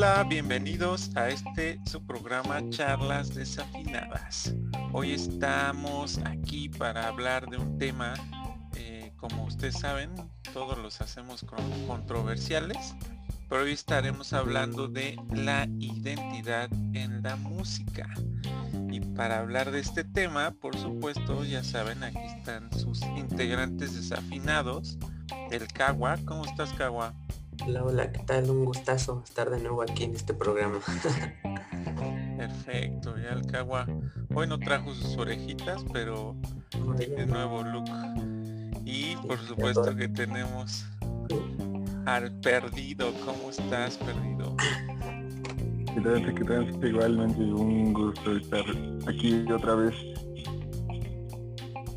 Hola, bienvenidos a este su programa Charlas Desafinadas. Hoy estamos aquí para hablar de un tema, eh, como ustedes saben, todos los hacemos controversiales, pero hoy estaremos hablando de la identidad en la música. Y para hablar de este tema, por supuesto, ya saben, aquí están sus integrantes desafinados. El Kawa, ¿cómo estás Kawa? Hola, hola, ¿qué tal? Un gustazo estar de nuevo aquí en este programa. Perfecto, ya el Kawa hoy no trajo sus orejitas, pero tiene nuevo look. Y por supuesto que tenemos al perdido. ¿Cómo estás, perdido? ¿Qué tal? ¿Qué tal? Igualmente un gusto estar aquí otra vez.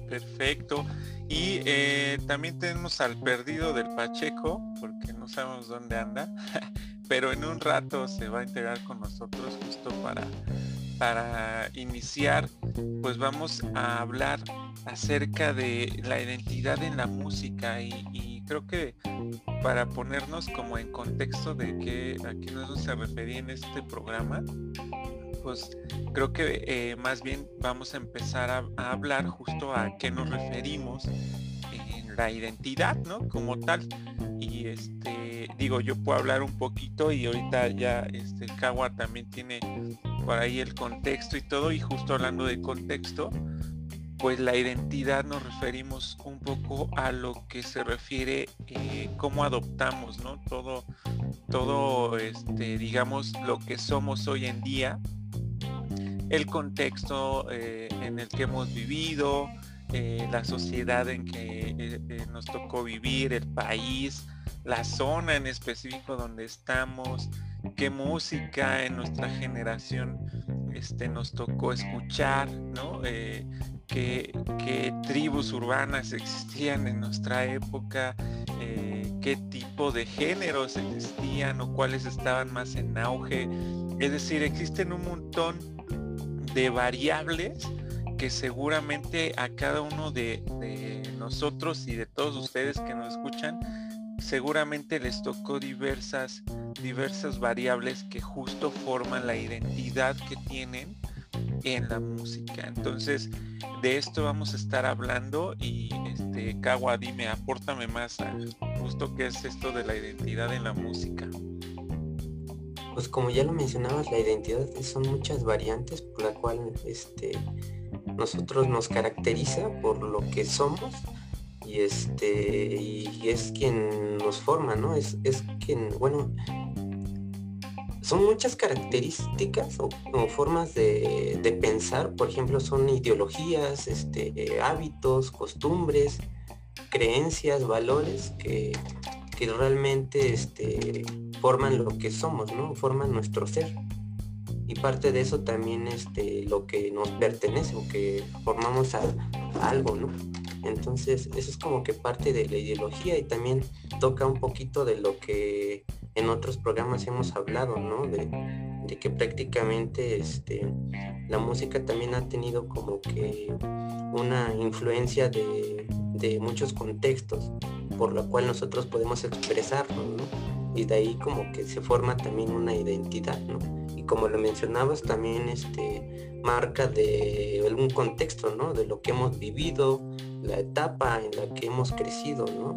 Perfecto. Y eh, también tenemos al perdido del Pacheco, porque no sabemos dónde anda, pero en un rato se va a integrar con nosotros justo para, para iniciar, pues vamos a hablar acerca de la identidad en la música y, creo que para ponernos como en contexto de qué a qué nos se refería en este programa, pues creo que eh, más bien vamos a empezar a, hablar justo a qué nos referimos en la identidad, ¿no? Como tal. Y este, digo, yo puedo hablar un poquito y ahorita ya este Kawa también tiene por ahí el contexto y todo, y justo hablando de contexto, pues la identidad nos referimos un poco a lo que se refiere eh, cómo adoptamos, ¿no? Todo, todo, este, digamos, lo que somos hoy en día el contexto eh, en el que hemos vivido, eh, la sociedad en que eh, nos tocó vivir, el país, la zona en específico donde estamos, qué música en nuestra generación este, nos tocó escuchar, ¿no? qué, tribus urbanas existían en nuestra época, qué tipo de géneros existían o cuáles estaban más en auge. Es decir, existen un montón de variables que seguramente a cada uno de, nosotros y de todos ustedes que nos escuchan, seguramente les tocó diversas, diversas variables que justo forman la identidad que tienen en la música. Entonces, de esto vamos a estar hablando y este Kawa, dime, apórtame más justo qué es esto de la identidad en la música. Pues como ya lo mencionabas, la identidad son muchas variantes por la cual este, nosotros nos caracteriza por lo que somos y este y es quien nos forma, ¿no? Es, es quien, bueno, son muchas características o, formas de, de, pensar, por ejemplo, son ideologías, este, hábitos, costumbres, creencias, valores que, que realmente este, forman lo que somos, ¿no? Forman nuestro ser. Y parte de eso también este, lo que nos pertenece o que formamos a, algo, ¿no? Entonces, eso es como que parte de la ideología y también toca un poquito de lo que en otros programas hemos hablado, ¿no? De, que prácticamente este, la música también ha tenido como que una influencia de, de muchos contextos por la cual nosotros podemos expresarlo, ¿no? y de ahí como que se forma también una identidad, ¿no? Y como lo mencionabas, también este, marca de algún contexto, ¿no? De lo que hemos vivido, la etapa en la que hemos crecido, ¿no?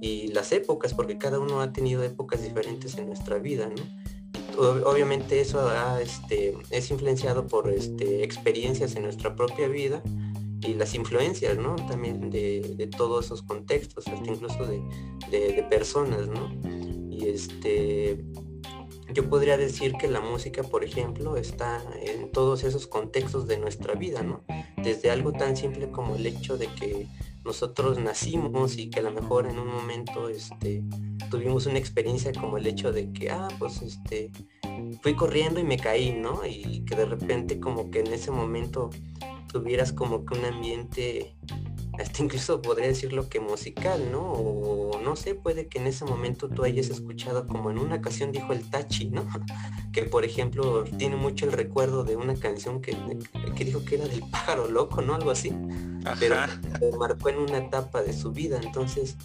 Y las épocas, porque cada uno ha tenido épocas diferentes en nuestra vida, ¿no? obviamente eso este, es influenciado por este, experiencias en nuestra propia vida y las influencias, ¿no? También de, todos esos contextos, hasta incluso de, de personas, ¿no? Y este, yo podría decir que la música, por ejemplo, está en todos esos contextos de nuestra vida, ¿no? Desde algo tan simple como el hecho de que nosotros nacimos y que a lo mejor en un momento este, tuvimos una experiencia como el hecho de que, ah, pues este, fui corriendo y me caí, ¿no? Y que de repente como que en ese momento tuvieras como que un ambiente hasta incluso podría decirlo que musical, ¿no? O no sé, puede que en ese momento tú hayas escuchado como en una ocasión dijo el Tachi, ¿no? Que por ejemplo tiene mucho el recuerdo de una canción que, que dijo que era del pájaro loco, ¿no? Algo así. Pero marcó en una etapa de su vida. Entonces,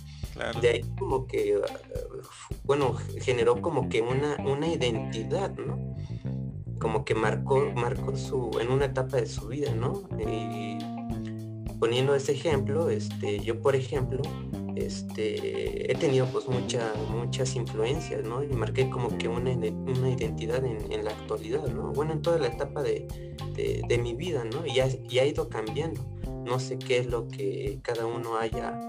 de ahí como que, bueno, generó como que una, una identidad, ¿no? Como que marcó, marcó su, en una etapa de su vida, ¿no? Y poniendo ese ejemplo, este, yo por ejemplo, este, he tenido pues mucha, muchas influencias, ¿no? Y marqué como que una, una identidad en, la actualidad, ¿no? Bueno, en toda la etapa de, mi vida, ¿no? Y ha, ha, ido cambiando. No sé qué es lo que cada uno haya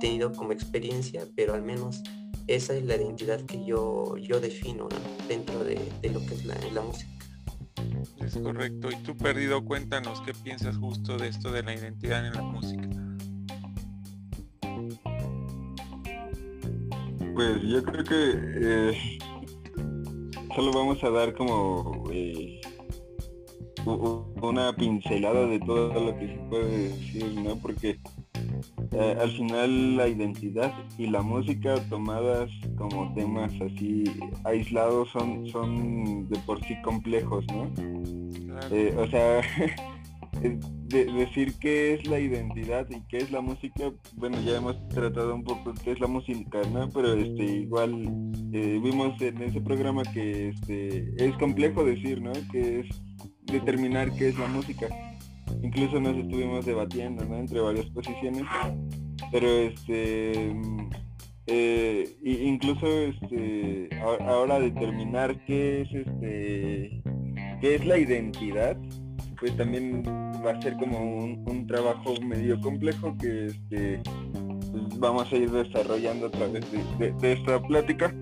tenido como experiencia, pero al menos esa es la identidad que yo, yo defino dentro de, lo que es la música. Es correcto. Y tú, Perdido, cuéntanos qué piensas justo de esto de la identidad en la música. Pues yo creo que eh, solo vamos a dar como eh, una pincelada de todo lo que se puede decir, ¿no? Porque eh, al final la identidad y la música tomadas como temas así aislados son, son de por sí complejos, ¿no? Eh, o sea, decir qué es la identidad y qué es la música, bueno, ya hemos tratado un poco qué es la música, ¿no? Pero este igual eh, vimos en ese programa que este es complejo decir, ¿no? Que es determinar qué es la música incluso nos estuvimos debatiendo entre varias posiciones pero este eh, incluso este ahora determinar qué es este qué es la identidad pues también va a ser como un, trabajo medio complejo que este pues, vamos a ir desarrollando a través de, esta plática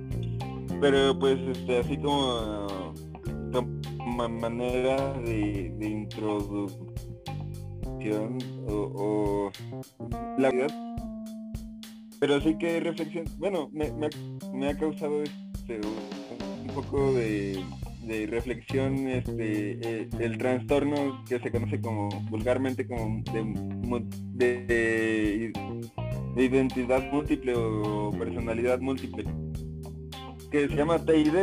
pero pues este así como, manera de, de introducir o, la vida. Pero sí que reflexión, bueno, me, ha causado este, un, poco de, reflexión este, eh, el trastorno que se conoce como vulgarmente como de, de identidad múltiple o personalidad múltiple que se llama TID,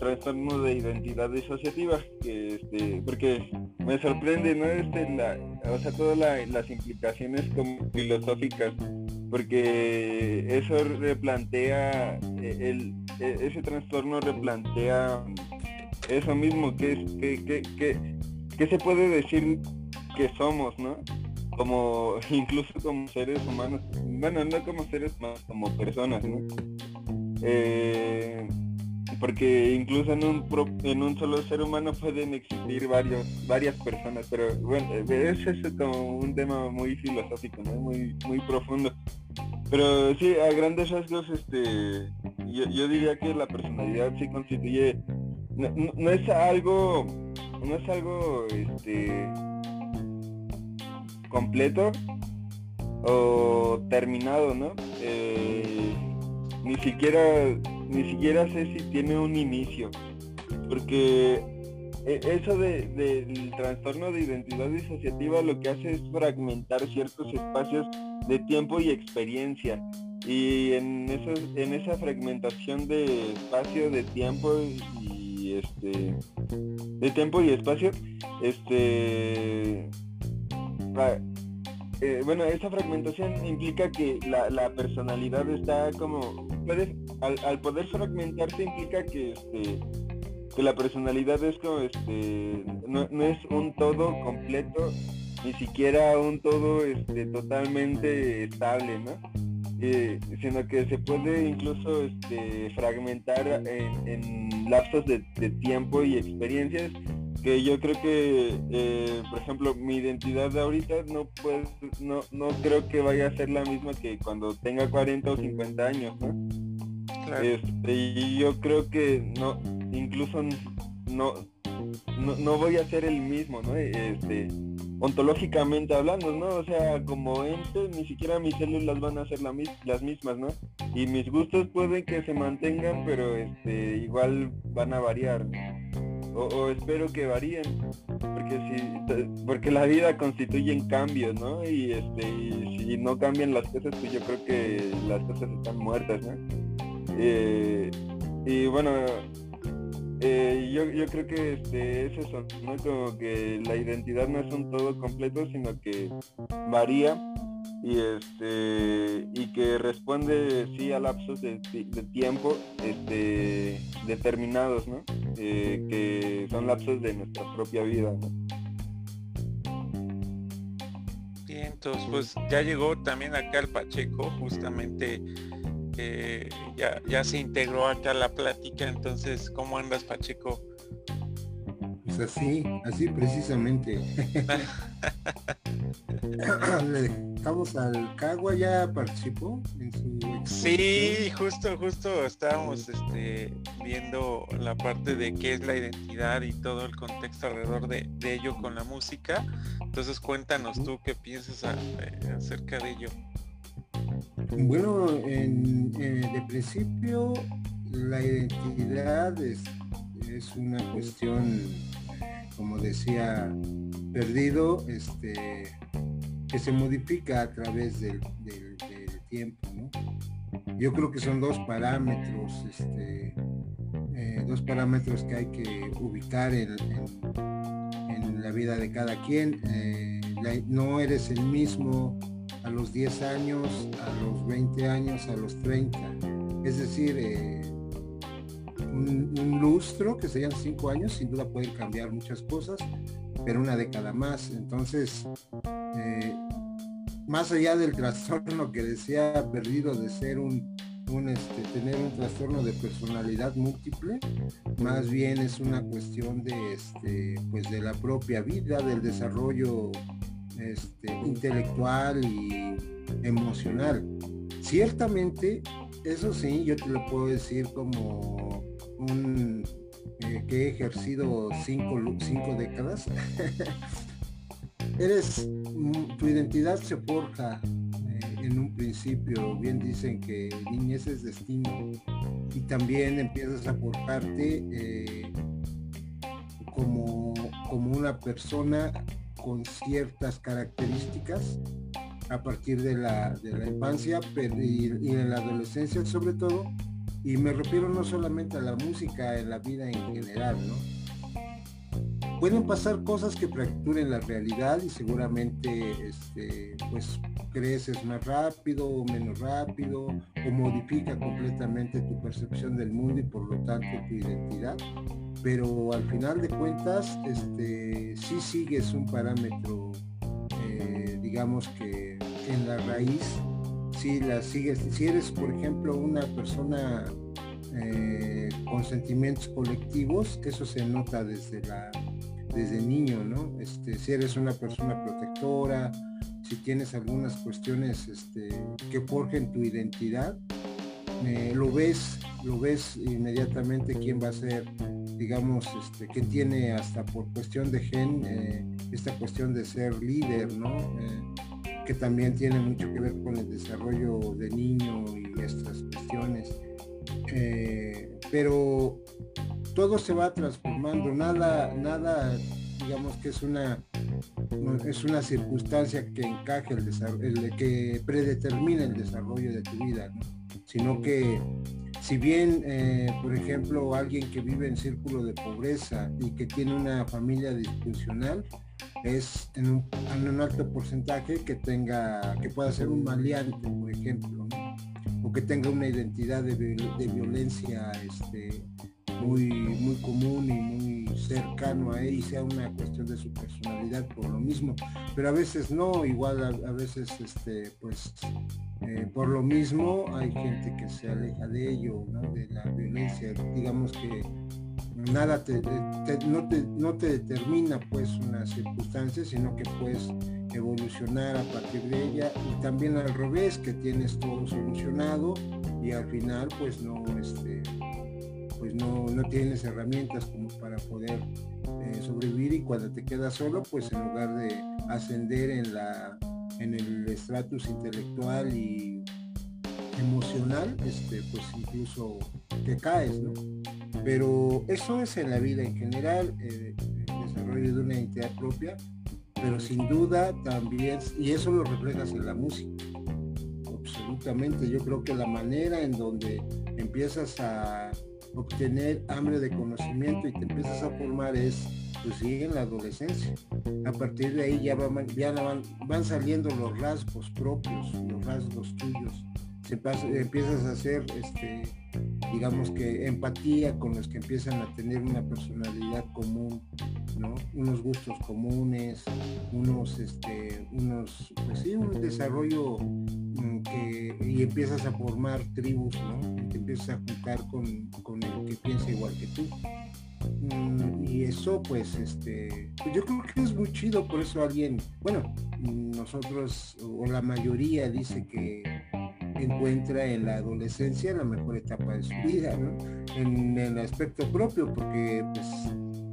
trastorno de identidad disociativa, este, porque me sorprende, ¿no? Este, la, o sea, todas las implicaciones como filosóficas, porque eso replantea, e, el, e, ese trastorno replantea eso mismo, que es, que, que, que, que se puede decir que somos, ¿no? Como, incluso como seres humanos, bueno, no como seres humanos, como personas, ¿no? Eh, porque incluso en un en un solo ser humano pueden existir varios varias personas pero bueno eh, es como un tema muy filosófico muy muy profundo. Pero sí a grandes rasgos este yo, diría que la personalidad sí constituye no, es algo no es algo este completo o terminado no eh, ni siquiera ni siquiera sé si tiene un inicio porque e, eso del trastorno de identidad disociativa lo que hace es fragmentar ciertos espacios de tiempo y experiencia y en en esa fragmentación de espacio de tiempo y este de tiempo y espacio este eh, bueno, esa fragmentación implica que la, personalidad está como, puede, al, poder fragmentarse implica que, este, que la personalidad es como, este, no, es un todo completo, ni siquiera un todo este, totalmente estable, ¿no? Eh, sino que se puede incluso este, fragmentar en, en lapsos de tiempo y experiencias que yo creo que, eh, por ejemplo, mi identidad de ahorita no, pues, no, no creo que vaya a ser la misma que cuando tenga 40 o 50 años, ¿no? Este, y yo creo que no, incluso no, no, voy a ser el mismo, ¿no? Este, ontológicamente hablando, ¿no? O sea, como ente, ni siquiera mis células van a ser la las mismas, ¿no? Y mis gustos pueden que se mantengan, pero este, igual van a variar. o, espero que varíen, porque si, porque la vida constituye cambios, ¿no? Y este, y si no cambian las cosas, pues yo creo que las cosas están muertas, ¿no? Eh, y bueno, eh, yo, yo, creo que este, es eso, ¿no? Como que la identidad no es un todo completo, sino que varía y este y que responde sí a lapsos de, tiempo este, determinados, ¿no? Eh, que son lapsos de nuestra propia vida. Bien, entonces pues ya llegó también acá el Pacheco, justamente ya, ya se integró acá a la plática, entonces ¿cómo andas Pacheco? Pues así, así precisamente. Le dejamos al Cagua, ya participó en su Sí, justo, justo estábamos este, viendo la parte de qué es la identidad y todo el contexto alrededor de, ello con la música. Entonces cuéntanos tú qué piensas eh, acerca de ello. Bueno, en, de principio la identidad es, es una cuestión como decía, perdido, este, que se modifica a través del, tiempo, Yo creo que son dos parámetros, este, eh, dos parámetros que hay que ubicar en, la vida de cada quien. Eh, no eres el mismo a los 10 años, a los 20 años, a los 30. Es decir, eh, un, lustro, que serían cinco años, sin duda pueden cambiar muchas cosas, pero una década más. Entonces, eh, más allá del trastorno que decía perdido de ser un, un este, tener un trastorno de personalidad múltiple, más bien es una cuestión de, este, pues de la propia vida, del desarrollo este, intelectual y emocional. Ciertamente, eso sí, yo te lo puedo decir como un eh, que he ejercido cinco, cinco décadas, eres, mm, tu identidad se forja eh, en un principio, bien dicen que niñez es destino, y también empiezas a forjarte eh, como, como una persona con ciertas características a partir de la, de la infancia y, y en la adolescencia sobre todo, y me refiero no solamente a la música, en la vida en general, ¿no? Pueden pasar cosas que fracturen la realidad y seguramente este, pues creces más rápido o menos rápido o modifica completamente tu percepción del mundo y por lo tanto tu identidad. Pero al final de cuentas, este, sí sigues un parámetro, eh, digamos que en la raíz si la sigues, si eres por ejemplo una persona eh, con sentimientos colectivos, eso se nota desde la desde niño, ¿no? Este, si eres una persona protectora, si tienes algunas cuestiones este, que forjen tu identidad, eh, lo ves, lo ves inmediatamente quién va a ser, digamos, este, tiene hasta por cuestión de gen eh, esta cuestión de ser líder, ¿no? que también tiene mucho que ver con el desarrollo de niño y estas cuestiones. Eh, pero todo se va transformando, nada, nada, digamos que es una es una circunstancia que encaje el que predetermina el desarrollo de tu vida, sino que si bien, eh, por ejemplo, alguien que vive en círculo de pobreza y que tiene una familia disfuncional, es en un, alto porcentaje que tenga, que pueda ser un maleante, por ejemplo, o que tenga una identidad de, violencia este, muy, muy común y muy cercano a él y sea una cuestión de su personalidad por lo mismo. Pero a veces no, igual a, veces este, pues eh, por lo mismo hay gente que se aleja de ello, de la violencia. Digamos que nada te, no, te, no te determina pues una circunstancia, sino que puedes evolucionar a partir de ella. Y también al revés, que tienes todo solucionado y al final pues no, este, pues no, no tienes herramientas como para poder eh, sobrevivir. Y cuando te quedas solo pues en lugar de ascender en la en el estatus intelectual y emocional este pues incluso te caes Pero eso es en la vida en general, eh, el desarrollo de una identidad propia, pero sin duda también, y eso lo reflejas en la música, absolutamente. Yo creo que la manera en donde empiezas a obtener hambre de conocimiento y te empiezas a formar es pues sí en la adolescencia. A partir de ahí ya van, ya van, van saliendo los rasgos propios, los rasgos tuyos. Empiezas a hacer este digamos que empatía con los que empiezan a tener una personalidad común, ¿no? Unos gustos comunes, unos, este, unos, pues sí, un desarrollo mm, que, y empiezas a formar tribus, ¿no? Empiezas a juntar con, con el que piensa igual que tú. Mm, y eso pues este pues, yo creo que es muy chido por eso alguien bueno nosotros o la mayoría dice que encuentra en la adolescencia la mejor etapa de su vida, En el aspecto propio, porque pues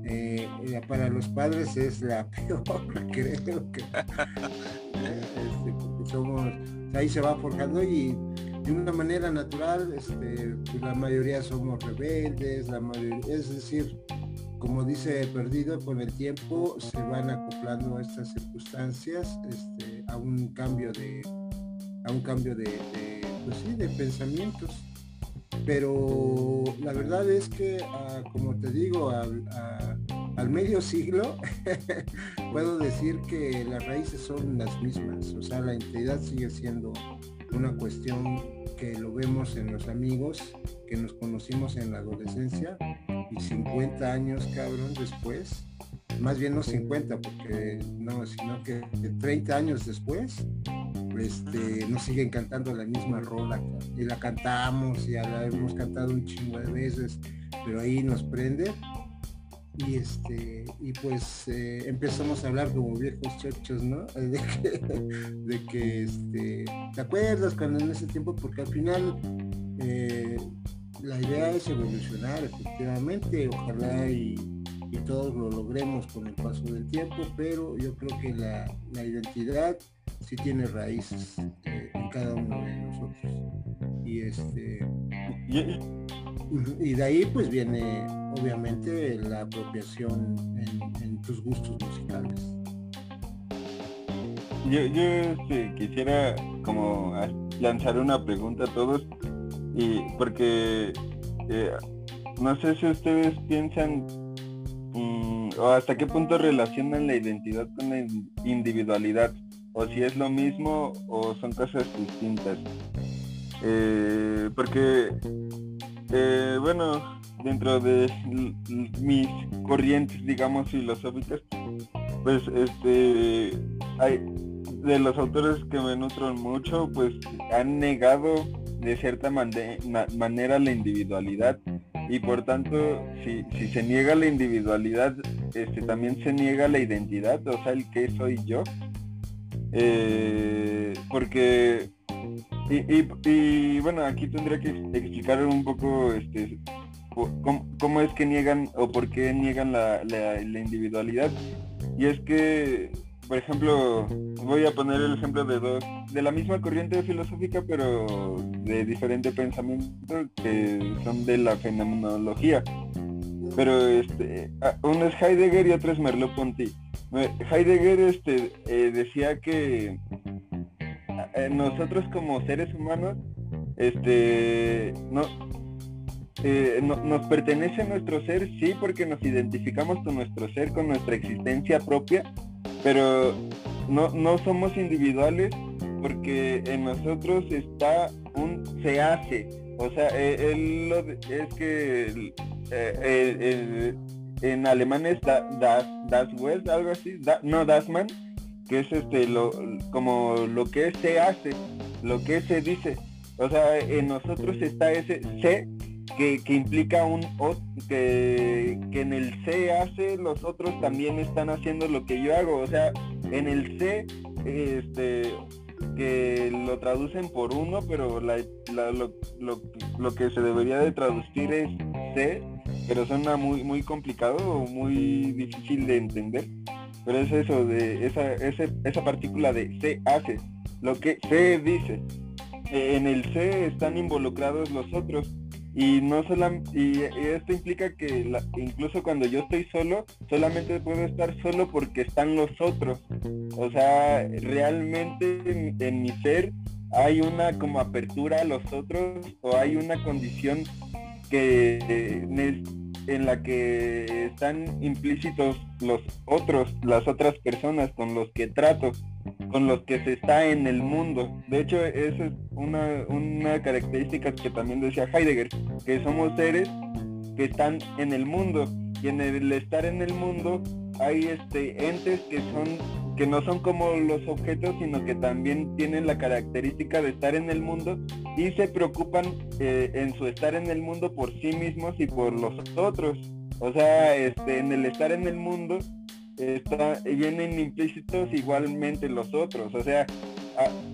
eh, eh, para los padres es la peor, creo que este, somos, ahí se va forjando y de una manera natural, este, pues, la mayoría somos rebeldes, la mayoría, es decir, como dice Perdido, con el tiempo se van acoplando estas circunstancias este, a un cambio de a un cambio de pues sí, de pensamientos. Pero la verdad es que, ah, como te digo, al, al medio siglo, puedo decir que las raíces son las mismas. O sea, la entidad sigue siendo una cuestión que lo vemos en los amigos, que nos conocimos en la adolescencia y 50 años, cabrón, después, más bien no 50, porque no, sino que 30 años después, este, nos siguen cantando la misma rola y la cantamos y la hemos cantado un chingo de veces, pero ahí nos prende y este y pues eh, empezamos a hablar como viejos chochos, ¿no? De que, este, ¿te acuerdas cuando en ese tiempo? Porque al final eh, la idea es evolucionar efectivamente, ojalá y, todos lo logremos con el paso del tiempo, pero yo creo que la, la identidad sí tiene raíces eh, en cada uno de nosotros. Y este y de ahí pues viene obviamente la apropiación en, tus gustos musicales. Yo, yo este, quisiera como lanzar una pregunta a todos y porque eh, no sé si ustedes piensan mm, o hasta qué punto relacionan la identidad con la individualidad o si es lo mismo o son cosas distintas. Eh, porque, eh, bueno, dentro de mis corrientes, digamos, filosóficas, pues este, hay de los autores que me nutron mucho, pues han negado de cierta manera la individualidad y por tanto si, si, se niega la individualidad este también se niega la identidad o sea el que soy yo eh, porque y, bueno aquí tendría que explicar un poco este cómo, es que niegan o por qué niegan la, individualidad. Y es que por ejemplo voy a poner el ejemplo de dos de la misma corriente filosófica pero de diferente pensamiento que son de la fenomenología. Pero este uno es Heidegger y otro es Merleau-Ponty Heidegger este, eh, decía que eh, nosotros como seres humanos este, eh, no, nos pertenece nuestro ser, sí, porque nos identificamos con nuestro ser, con nuestra existencia propia, pero no, no somos individuales porque en nosotros está un se hace. O sea, él, lo, es que en alemán es das, das West, algo así, no Dasman, que es este lo como lo que se hace, lo que se dice. O sea, en nosotros está ese se que, implica un que, que en el se hace, los otros también están haciendo lo que yo hago. O sea, en el se, este que lo traducen por uno, pero la, lo, lo, lo, que se debería de traducir es se pero suena muy muy complicado o muy difícil de entender. Pero es eso, de esa, esa partícula de se hace, lo que se dice. En el se están involucrados los otros y no solo y, esto implica que incluso cuando yo estoy solo solamente puedo estar solo porque están los otros o sea realmente en, mi ser hay una como apertura a los otros o hay una condición que en la que están implícitos los otros las otras personas con los que trato con los que se está en el mundo. De hecho, esa es una, una característica que también decía Heidegger, que somos seres que están en el mundo. Y en el estar en el mundo hay este entes que son que no son como los objetos, sino que también tienen la característica de estar en el mundo y se preocupan eh, en su estar en el mundo por sí mismos y por los otros. O sea, este, en el estar en el mundo está, vienen implícitos igualmente los otros. O sea,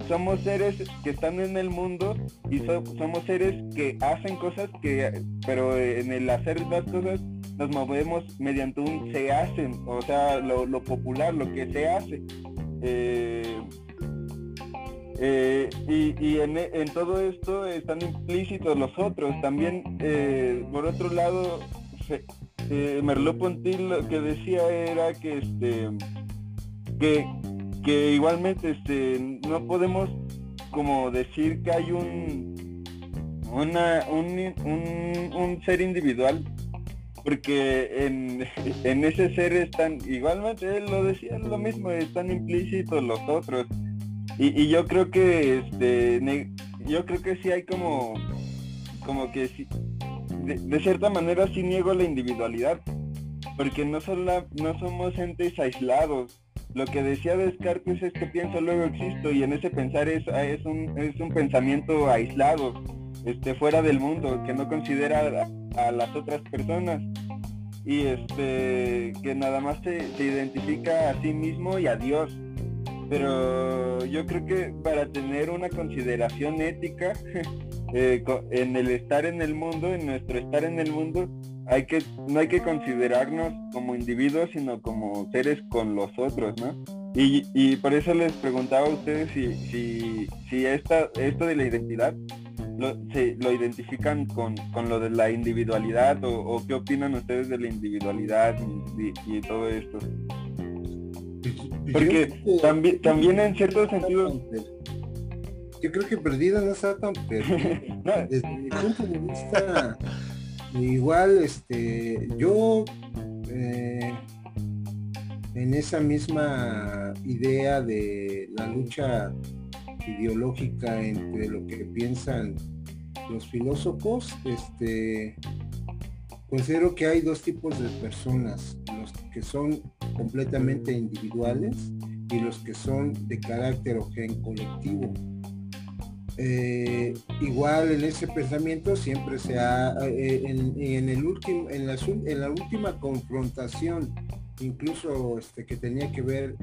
somos seres que están en el mundo y somos seres que hacen cosas que, pero en el hacer las cosas nos movemos mediante un se hacen, o sea, lo, popular, lo que se hace. Eh, eh, y, en, todo esto están implícitos los otros. También, eh, por otro lado, Merleau-Ponty lo que decía era que este que, que igualmente este no podemos como decir que hay un una un, un, ser individual porque en, en, ese ser están igualmente él lo decía lo mismo están implícitos los otros y, y yo creo que este yo creo que sí hay como como que sí, de, cierta manera sí niego la individualidad, porque no, no somos entes aislados. Lo que decía Descartes es que pienso luego existo y en ese pensar es, es, un, es un pensamiento aislado, este, fuera del mundo, que no considera a, las otras personas y este que nada más se, se, identifica a sí mismo y a Dios. Pero yo creo que para tener una consideración ética Eh, en el estar en el mundo, en nuestro estar en el mundo, hay que, no hay que considerarnos como individuos, sino como seres con los otros, ¿no? Y, por eso les preguntaba a ustedes si, si, si esta, esto de la identidad lo, lo identifican con, lo de la individualidad o, qué opinan ustedes de la individualidad y, todo esto. Porque también, también en cierto sentido yo creo que perdida no está tan perdida. Desde mi punto de vista, igual, este, yo eh, en esa misma idea de la lucha ideológica entre lo que piensan los filósofos, este, considero que hay dos tipos de personas, los que son completamente individuales y los que son de carácter o gen colectivo. Eh, igual en ese pensamiento siempre se ha, eh, en, el último, en la, en la última confrontación, incluso este, que tenía que ver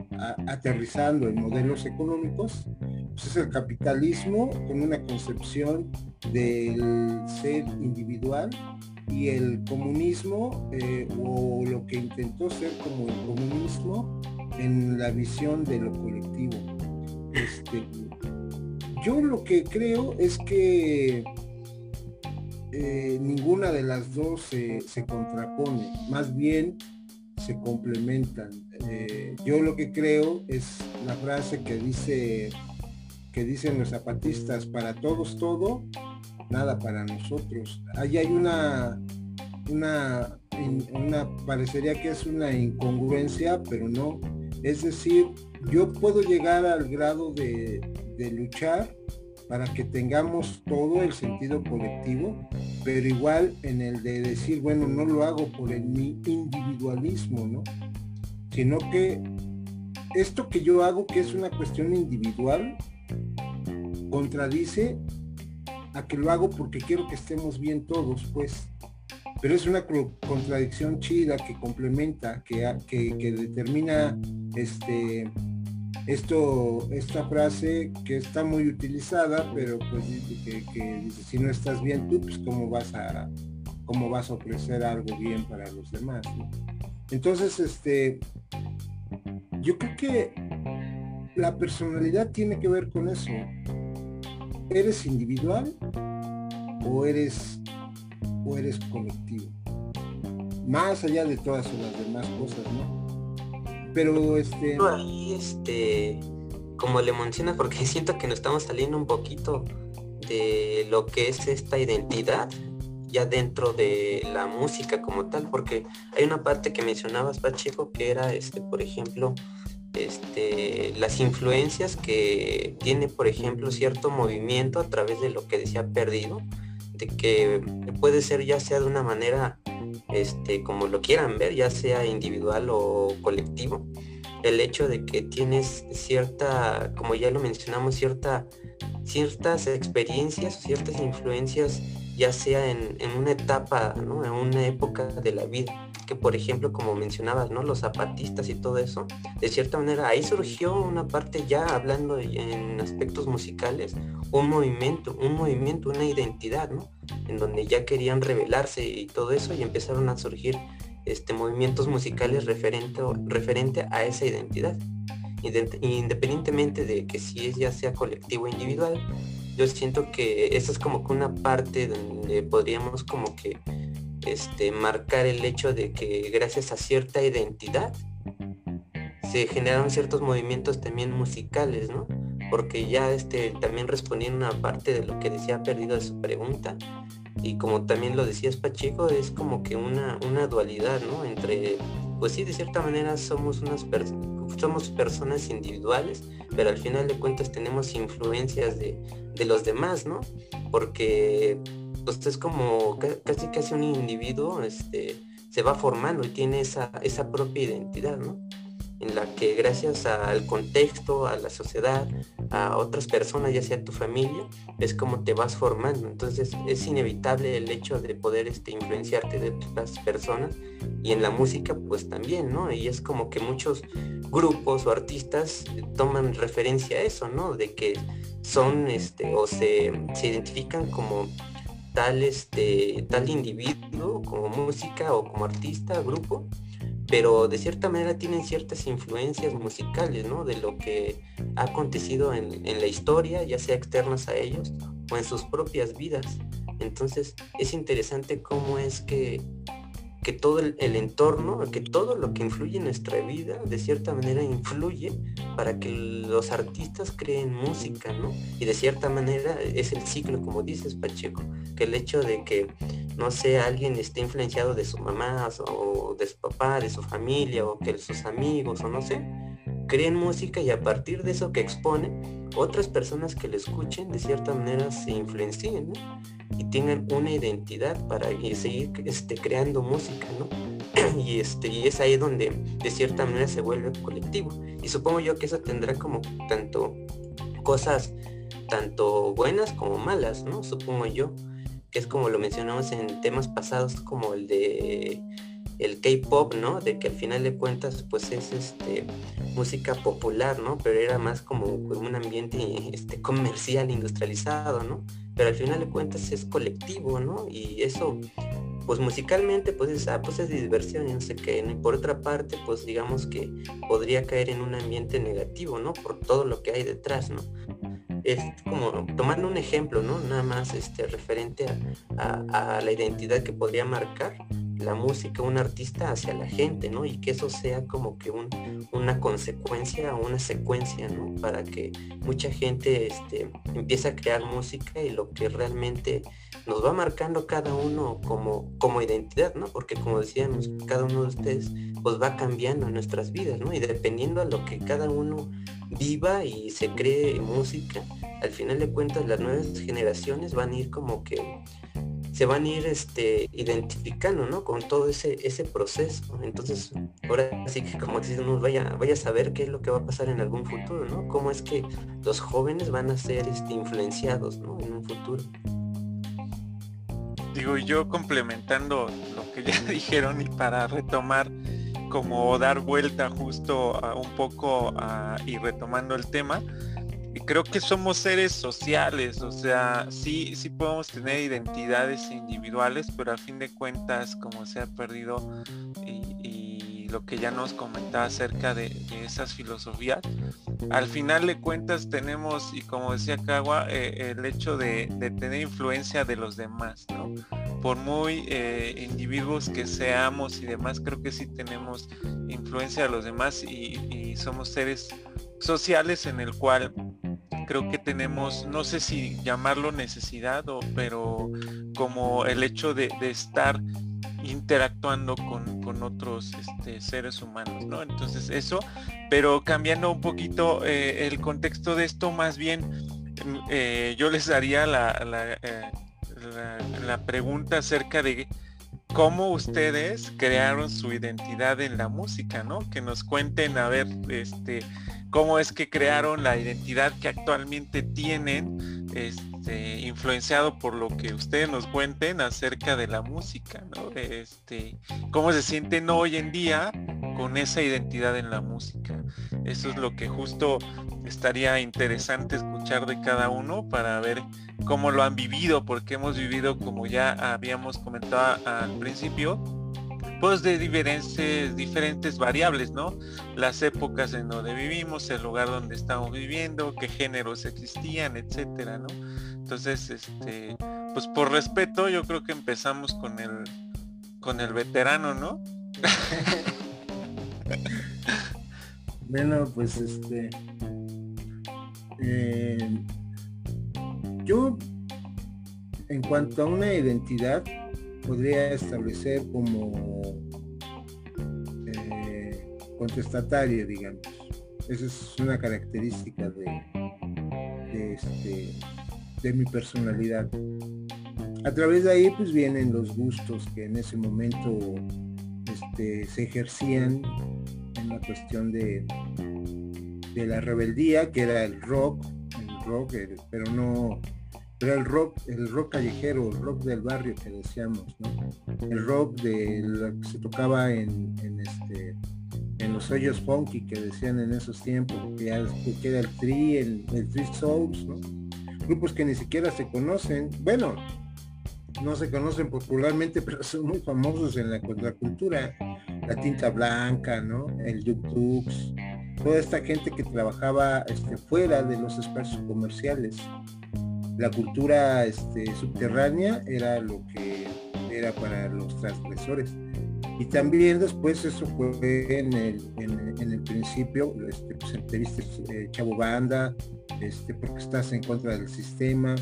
aterrizando en modelos económicos, pues es el capitalismo con una concepción del ser individual y el comunismo eh, o lo que intentó ser como el comunismo en la visión de lo colectivo. Este, yo lo que creo es que eh, ninguna de las dos se, contrapone, más bien se complementan. Eh, yo lo que creo es la frase que dice que dicen los zapatistas, para todos todo, nada para nosotros. Ahí hay una, una, una, parecería que es una incongruencia, pero no. Es decir, yo puedo llegar al grado de, de luchar para que tengamos todo el sentido colectivo, pero igual en el de decir, bueno, no lo hago por el, mi individualismo, ¿no? Sino que esto que yo hago, que es una cuestión individual, contradice a que lo hago porque quiero que estemos bien todos, pues. Pero es una contradicción chida que complementa, que, que, que determina este esto, esta frase que está muy utilizada, pero pues que, dice, si no estás bien tú, pues cómo vas a, cómo vas a ofrecer algo bien para los demás. Entonces, este, yo creo que la personalidad tiene que ver con eso. ¿Eres individual o eres o eres colectivo. Más allá de todas las demás cosas, ¿no? Pero este... Ahí, este, como le menciona, porque siento que nos estamos saliendo un poquito de lo que es esta identidad ya dentro de la música como tal, porque hay una parte que mencionabas, Pacheco, que era, este, por ejemplo, este, las influencias que tiene, por ejemplo, cierto movimiento a través de lo que decía Perdido, de que puede ser ya sea de una manera, este, como lo quieran ver, ya sea individual o colectivo, el hecho de que tienes cierta, como ya lo mencionamos, cierta, ciertas experiencias, ciertas influencias ya sea en, una etapa, ¿no? en una época de la vida, que por ejemplo, como mencionabas, ¿no? Los zapatistas y todo eso, de cierta manera ahí surgió una parte ya hablando en aspectos musicales, un movimiento, un movimiento, una identidad, ¿no? En donde ya querían revelarse y todo eso y empezaron a surgir este, movimientos musicales referente, referente a esa identidad. Independientemente de que si es ya sea colectivo o individual, yo siento que esa es como que una parte donde podríamos como que este, marcar el hecho de que gracias a cierta identidad se generaron ciertos movimientos también musicales, ¿no? Porque ya este, también respondiendo una parte de lo que decía perdido de su pregunta, y como también lo decías Pacheco, es como que una, una dualidad, ¿no? Entre, pues sí, de cierta manera somos unas somos personas individuales, pero al final de cuentas tenemos influencias de, de los demás, ¿no? Porque pues es como casi casi un individuo este, se va formando y tiene esa, esa propia identidad, ¿no? En la que gracias al contexto, a la sociedad, a otras personas, ya sea tu familia, es como te vas formando. Entonces es inevitable el hecho de poder este, influenciarte de otras personas y en la música pues también, ¿no? Y es como que muchos grupos o artistas toman referencia a eso, ¿no? De que son este o se, se identifican como tal este tal individuo como música o como artista grupo pero de cierta manera tienen ciertas influencias musicales ¿no? de lo que ha acontecido en, en la historia ya sea externas a ellos o en sus propias vidas entonces es interesante cómo es que que todo el, entorno, que todo lo que influye en nuestra vida, de cierta manera influye para que los artistas creen música, ¿no? Y de cierta manera es el ciclo, como dices, Pacheco, que el hecho de que, no sé, alguien esté influenciado de su mamá o de su papá, de su familia, o que sus amigos, o no sé, creen música y a partir de eso que expone, otras personas que le escuchen de cierta manera se influencien y tengan una identidad para seguir este, creando música, ¿no? y, este, y es ahí donde de cierta manera se vuelve colectivo. Y supongo yo que eso tendrá como tanto cosas tanto buenas como malas, ¿no? Supongo yo, que es como lo mencionamos en temas pasados como el de el K-pop, ¿no? De que al final de cuentas pues es este música popular, ¿no? Pero era más como un ambiente este, comercial, industrializado, ¿no? Pero al final de cuentas es colectivo, ¿no? Y eso, pues musicalmente, pues es, ah, pues es diversión no sé qué, Y por otra parte, pues digamos que podría caer en un ambiente negativo, ¿no? Por todo lo que hay detrás, ¿no? Es como tomando un ejemplo, ¿no? Nada más este, referente a la identidad que podría marcar la música, un artista hacia la gente, ¿no? Y que eso sea como que una consecuencia o una secuencia, ¿no? Para que mucha gente este, empiece a crear música y lo que realmente nos va marcando cada uno como, como identidad, ¿no? Porque como decíamos, cada uno de ustedes pues va cambiando nuestras vidas, ¿no? Y dependiendo a lo que cada uno viva y se cree música, al final de cuentas las nuevas generaciones van a ir como que se van a ir este, identificando, ¿no? Con todo ese, ese proceso. Entonces, ahora sí que como decimos, vaya, vaya a saber qué es lo que va a pasar en algún futuro, ¿no? Cómo es que los jóvenes van a ser este, influenciados, ¿no? En un futuro. Digo, yo complementando lo que ya dijeron y para retomar como dar vuelta justo un poco y retomando el tema, creo que somos seres sociales, o sea, sí, sí podemos tener identidades individuales, pero a fin de cuentas, como se ha perdido y, lo que ya nos comentaba acerca de, esas filosofías, al final de cuentas tenemos, y como decía Cagua, eh, el hecho de, tener influencia de los demás, ¿no? Por muy eh, individuos que seamos y demás, creo que sí tenemos influencia de los demás y somos seres sociales en el cual creo que tenemos, no sé si llamarlo necesidad, o, pero como el hecho de, estar interactuando con, otros este, seres humanos, ¿no? Entonces eso, pero cambiando un poquito eh, el contexto de esto, más bien mm, eh, yo les daría eh, la, la, pregunta acerca de cómo ustedes crearon su identidad en la música, ¿no? Que nos cuenten, a ver, este, cómo es que crearon la identidad que actualmente tienen, este, influenciado por lo que ustedes nos cuenten acerca de la música, ¿no? Este, cómo se sienten hoy en día con esa identidad en la música. Eso es lo que justo estaría interesante escuchar de cada uno para ver cómo lo han vivido, porque hemos vivido, como ya habíamos comentado al principio, pues de diferentes, diferentes variables, ¿no? Las épocas en donde vivimos, el lugar donde estamos viviendo, qué géneros existían, etcétera, ¿no? Entonces, este, pues por respeto, yo creo que empezamos con el con el veterano, ¿no? bueno, pues este eh, yo en cuanto a una identidad podría establecer como eh, contestatario, digamos. Esa es una característica de, este, de mi personalidad. A través de ahí pues vienen los gustos que en ese momento este, se ejercían en la cuestión de, de la rebeldía, que era el rock, el rock, pero no pero el rock, el rock callejero, el rock del barrio que decíamos, El rock de lo que se tocaba en, este en los hoyos funky que decían en esos tiempos, que, era el Tri, el, el Tri Souls, Grupos que ni siquiera se conocen, bueno, no se conocen popularmente, pero son muy famosos en la contracultura. La tinta blanca, ¿no? El Duk toda esta gente que trabajaba este, fuera de los espacios comerciales la cultura este, subterránea era lo que era para los transgresores. Y también después eso fue en el, principio, este, pues, eh, Chavo Banda, este, porque estás en contra del sistema,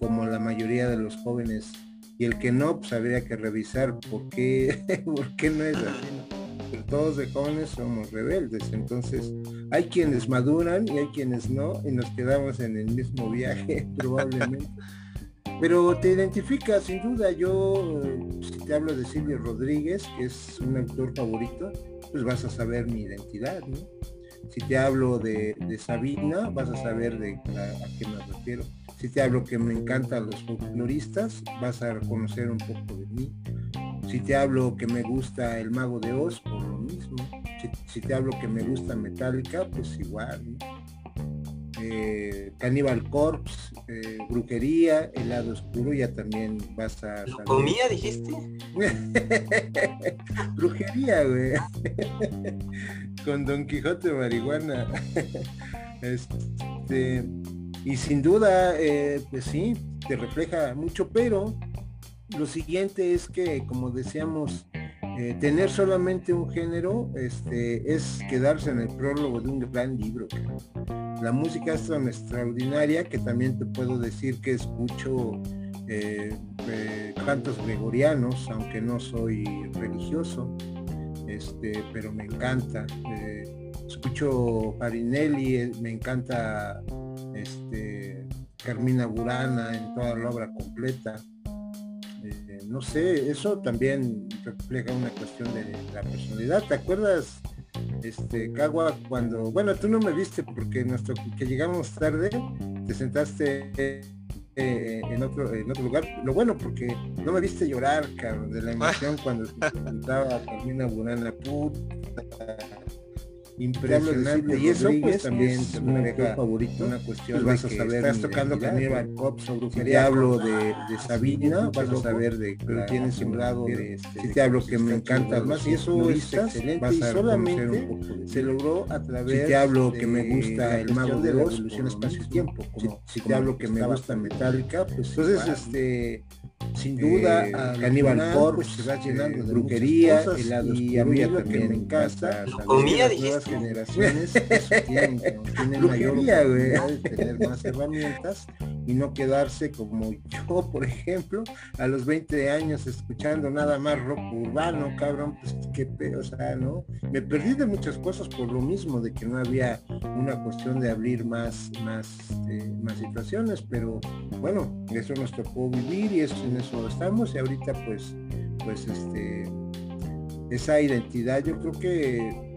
como la mayoría de los jóvenes. Y el que no, pues habría que revisar por qué, por qué no es así pero todos de jóvenes somos rebeldes. Entonces, hay quienes maduran y hay quienes no, y nos quedamos en el mismo viaje, probablemente. Pero te identifica, sin duda. Yo, si te hablo de Silvio Rodríguez, que es un autor favorito, pues vas a saber mi identidad. Si te hablo de, Sabina, vas a saber de a, qué me refiero. Si te hablo que me encantan los folcloristas, vas a conocer un poco de mí. Si te hablo que me gusta el mago de Oz, por lo mismo. Si, te hablo que me gusta Metallica, pues igual. Eh, Cannibal Corpse, eh, brujería, helado oscuro, ya también vas a... ¿Comía, dijiste? brujería, güey. Con Don Quijote marihuana. este, y sin duda, eh, pues sí, te refleja mucho, pero lo siguiente es que, como decíamos, eh, tener solamente un género este, es quedarse en el prólogo de un gran libro. La música es tan extraordinaria que también te puedo decir que escucho eh, eh, cantos gregorianos, aunque no soy religioso, este, pero me encanta. escucho Farinelli, me encanta este, Carmina Burana en toda la obra completa no sé, eso también refleja una cuestión de la personalidad. ¿Te acuerdas, este, Cagua, cuando, bueno, tú no me viste porque nuestro, que llegamos tarde, te sentaste eh, en otro en otro lugar. Lo bueno porque no me viste llorar, cabrón, de la emoción cuando se sentaba Carmina Burana, puta. Impresionante y eso pues también es un favorito una cuestión pues vas a saber estás tocando Cannibal Corpse o si te hablo de, de Sabina vas a saber de lo tienes sembrado de este, si te hablo que me encanta más y eso es excelente y solamente se logró a través si te hablo que me gusta el mago de la evolución espacio tiempo si te hablo que me gusta Metallica pues entonces este sin duda eh, Cannibal Corpse se va llenando de brujería y a mí también me encanta comida nuevas generaciones pues, tienen, tienen mayor de tener más herramientas y no quedarse como yo por ejemplo a los 20 años escuchando nada más rock urbano cabrón pues qué pedo o sea no me perdí de muchas cosas por lo mismo de que no había una cuestión de abrir más más eh, más situaciones pero bueno eso nos tocó vivir y eso en eso estamos y ahorita pues pues este esa identidad yo creo que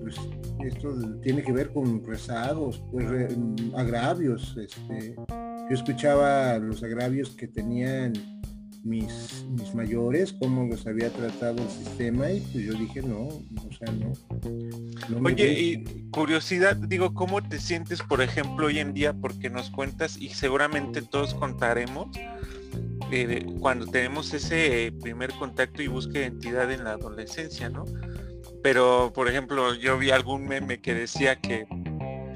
pues, esto tiene que ver con rezagos pues agravios este yo escuchaba los agravios que tenían mis, mis mayores, cómo los había tratado el sistema y pues yo dije no, o sea, no. Oye, y curiosidad, digo, ¿cómo te sientes, por ejemplo, hoy en día? Porque nos cuentas y seguramente todos contaremos cuando tenemos ese primer contacto y busca identidad en la adolescencia, ¿no? Pero, por ejemplo, yo vi algún meme que decía que,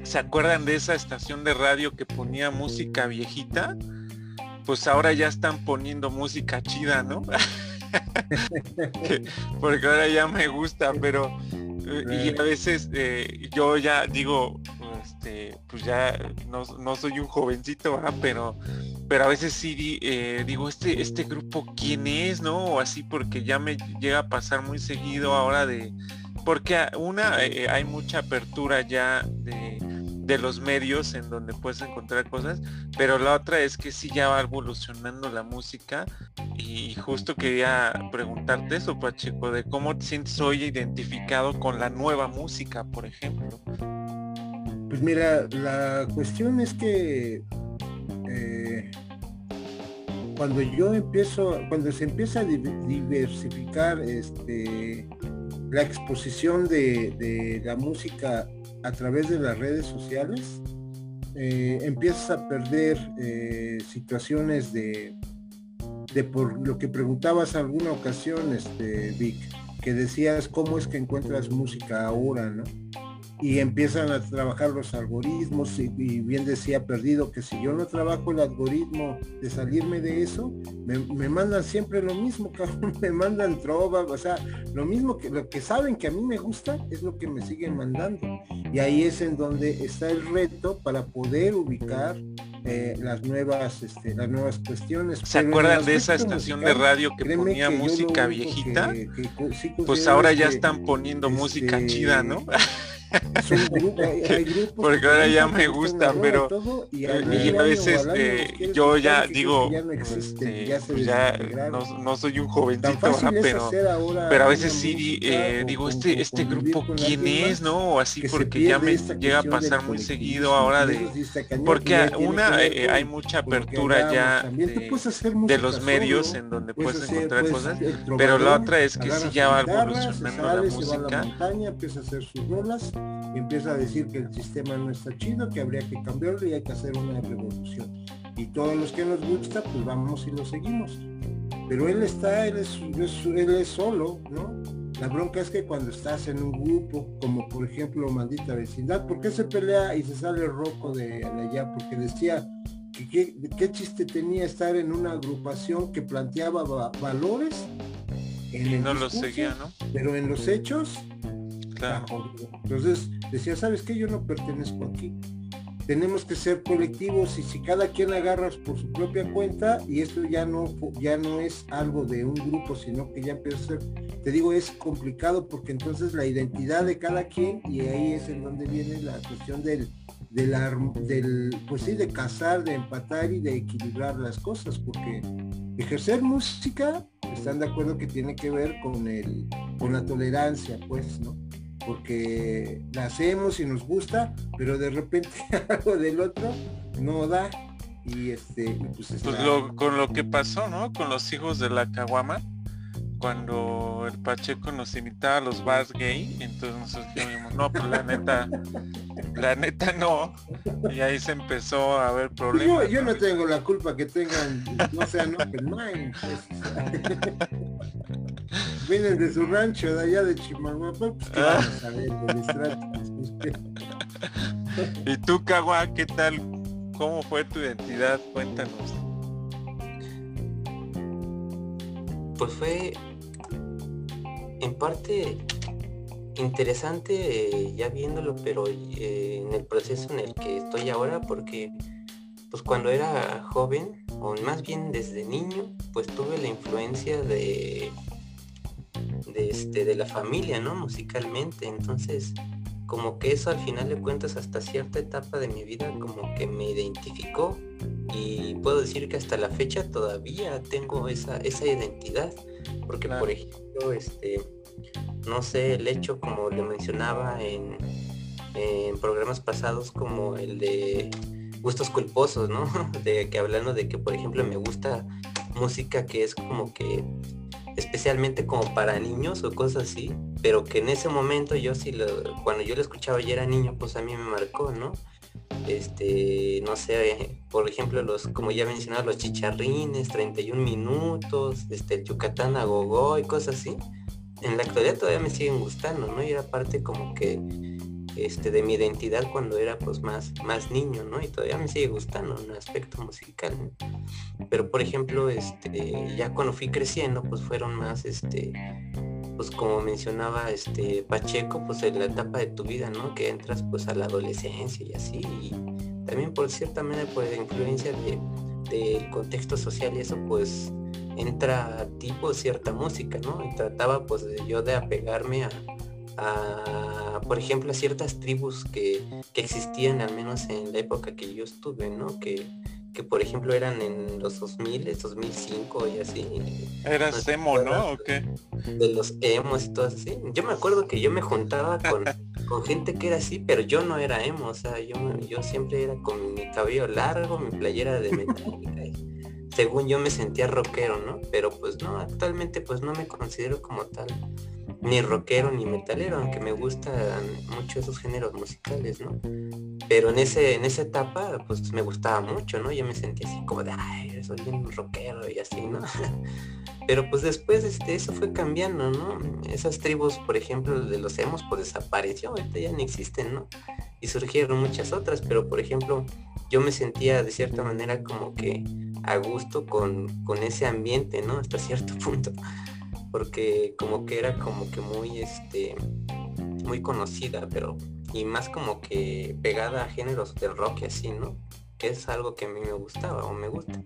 ¿se acuerdan de esa estación de radio que ponía música viejita? Pues ahora ya están poniendo música chida, ¿no? Porque ahora ya me gusta, pero... Eh, y a veces eh, yo ya digo, este, pues ya no, soy un jovencito, pero pero a veces sí eh, digo, este, este grupo, ¿quién es? ¿No? O así porque ya me llega a pasar muy seguido ahora de, porque una, eh, hay mucha apertura ya de, de, los medios en donde puedes encontrar cosas, pero la otra es que sí ya va evolucionando la música y justo quería preguntarte eso, Pacheco, de cómo te sientes hoy identificado con la nueva música, por ejemplo. Pues mira, la cuestión es que eh, cuando yo empiezo, cuando se empieza a diversificar este, la exposición de, la música a través de las redes sociales, eh, empiezas a perder eh, situaciones de, de por lo que preguntabas alguna ocasión, este, Vic, que decías cómo es que encuentras música ahora, ¿no? Y empiezan a trabajar los algoritmos y, bien decía Perdido que si yo no trabajo el algoritmo de salirme de eso, me, mandan siempre lo mismo, cabrón, me mandan trova, o sea, lo mismo que lo que saben que a mí me gusta es lo que me siguen mandando. Y ahí es en donde está el reto para poder ubicar eh, las nuevas este, las nuevas cuestiones. ¿Se acuerdan de esa estación de radio que ponía música viejita? pues ahora ya están poniendo música este, chida, ¿no? Porque ahora ya me gusta, pero y, a veces eh, yo ya digo, ya no, este, pues no, soy un jovencito, pero, pero a veces sí eh, digo, este, este grupo quién es, ¿no? O así porque ya me llega a pasar muy seguido ahora de, porque una eh, hay mucha apertura ya de, los medios en donde puedes encontrar cosas, pero la otra es que sí ya va evolucionando la música. Empieza a hacer sus rolas y empieza a decir que el sistema no está chido, que habría que cambiarlo y hay que hacer una revolución. Y todos los que nos gusta, pues vamos y lo seguimos. Pero él está, él es, él es solo, ¿no? La bronca es que cuando estás en un grupo, como por ejemplo Maldita Vecindad, ¿por qué se pelea y se sale rojo de, allá? Porque decía que qué, chiste tenía estar en una agrupación que planteaba valores en y no los seguía, ¿no? Pero en los hechos entonces decía, ¿sabes qué? Yo no pertenezco aquí. Tenemos que ser colectivos y si cada quien agarra por su propia cuenta y esto ya no, ya no es algo de un grupo, sino que ya empieza a ser, te digo, es complicado porque entonces la identidad de cada quien y ahí es en donde viene la cuestión del, del, del pues sí, de casar, de empatar y de equilibrar las cosas, porque ejercer música, están de acuerdo que tiene que ver con el, con la tolerancia, pues, ¿no? Porque la hacemos y nos gusta, pero de repente algo del otro no da. Y este, pues, pues con lo que pasó, ¿no? Con los hijos de la caguama, cuando el Pacheco nos invitaba a los bars gay, entonces nosotros dijimos, no, pues la neta, la neta no. Y ahí se empezó a ver problemas. Yo, no tengo la culpa que tengan, no sean open mind. Pues. Vienen de su rancho de allá de Chimahuapa, pues ¿qué ah. a ver ¿Y tú, Cagua, qué tal? ¿Cómo fue tu identidad? Cuéntanos. Pues fue en parte interesante eh, ya viéndolo, pero eh, en el proceso en el que estoy ahora, porque pues cuando era joven, o más bien desde niño, pues tuve la influencia de, de, este, de la familia, ¿no? Musicalmente. Entonces, como que eso al final de cuentas hasta cierta etapa de mi vida como que me identificó y puedo decir que hasta la fecha todavía tengo esa, esa identidad porque por ejemplo este no sé el hecho como le mencionaba en, en programas pasados como el de gustos culposos no de que hablando de que por ejemplo me gusta música que es como que especialmente como para niños o cosas así, pero que en ese momento yo sí, lo, cuando yo lo escuchaba y era niño, pues a mí me marcó, ¿no? Este, no sé, por ejemplo, los, como ya mencionaba, los chicharrines, 31 minutos, este, Yucatán a gogo y cosas así. En la actualidad todavía me siguen gustando, ¿no? Y era parte como que este, de mi identidad cuando era pues más, más niño, ¿no? Y todavía me sigue gustando un aspecto musical. Pero por ejemplo, este, ya cuando fui creciendo, pues fueron más, este, pues como mencionaba este Pacheco, pues en la etapa de tu vida, ¿no? Que entras pues a la adolescencia y así. Y también por cierta manera, por la influencia de, del contexto social y eso, pues entra tipo cierta música, ¿no? Y trataba pues yo de apegarme a, a, por ejemplo, a ciertas tribus que, que, existían, al menos en la época que yo estuve, ¿no? Que, que por ejemplo eran en los 2000, 2005 y así. Eras emo, ¿no? ¿O qué? De los emos y todo así. Yo me acuerdo que yo me juntaba con, con gente que era así, pero yo no era emo, o sea, yo, yo siempre era con mi cabello largo, mi playera de metal según yo me sentía rockero, ¿no? Pero pues no, actualmente pues no me considero como tal ni rockero ni metalero, aunque me gustan mucho esos géneros musicales, ¿no? Pero en ese, en esa etapa, pues me gustaba mucho, ¿no? Yo me sentía así como de, ay, soy bien rockero y así, ¿no? Pero pues después este, eso fue cambiando, ¿no? Esas tribus, por ejemplo, de los hemos, pues desapareció, ahorita ya no existen, ¿no? Y surgieron muchas otras, pero por ejemplo, yo me sentía de cierta manera como que a gusto con, con ese ambiente, ¿no? Hasta cierto punto porque como que era como que muy este muy conocida pero y más como que pegada a géneros de rock y así no que es algo que a mí me gustaba o me gusta.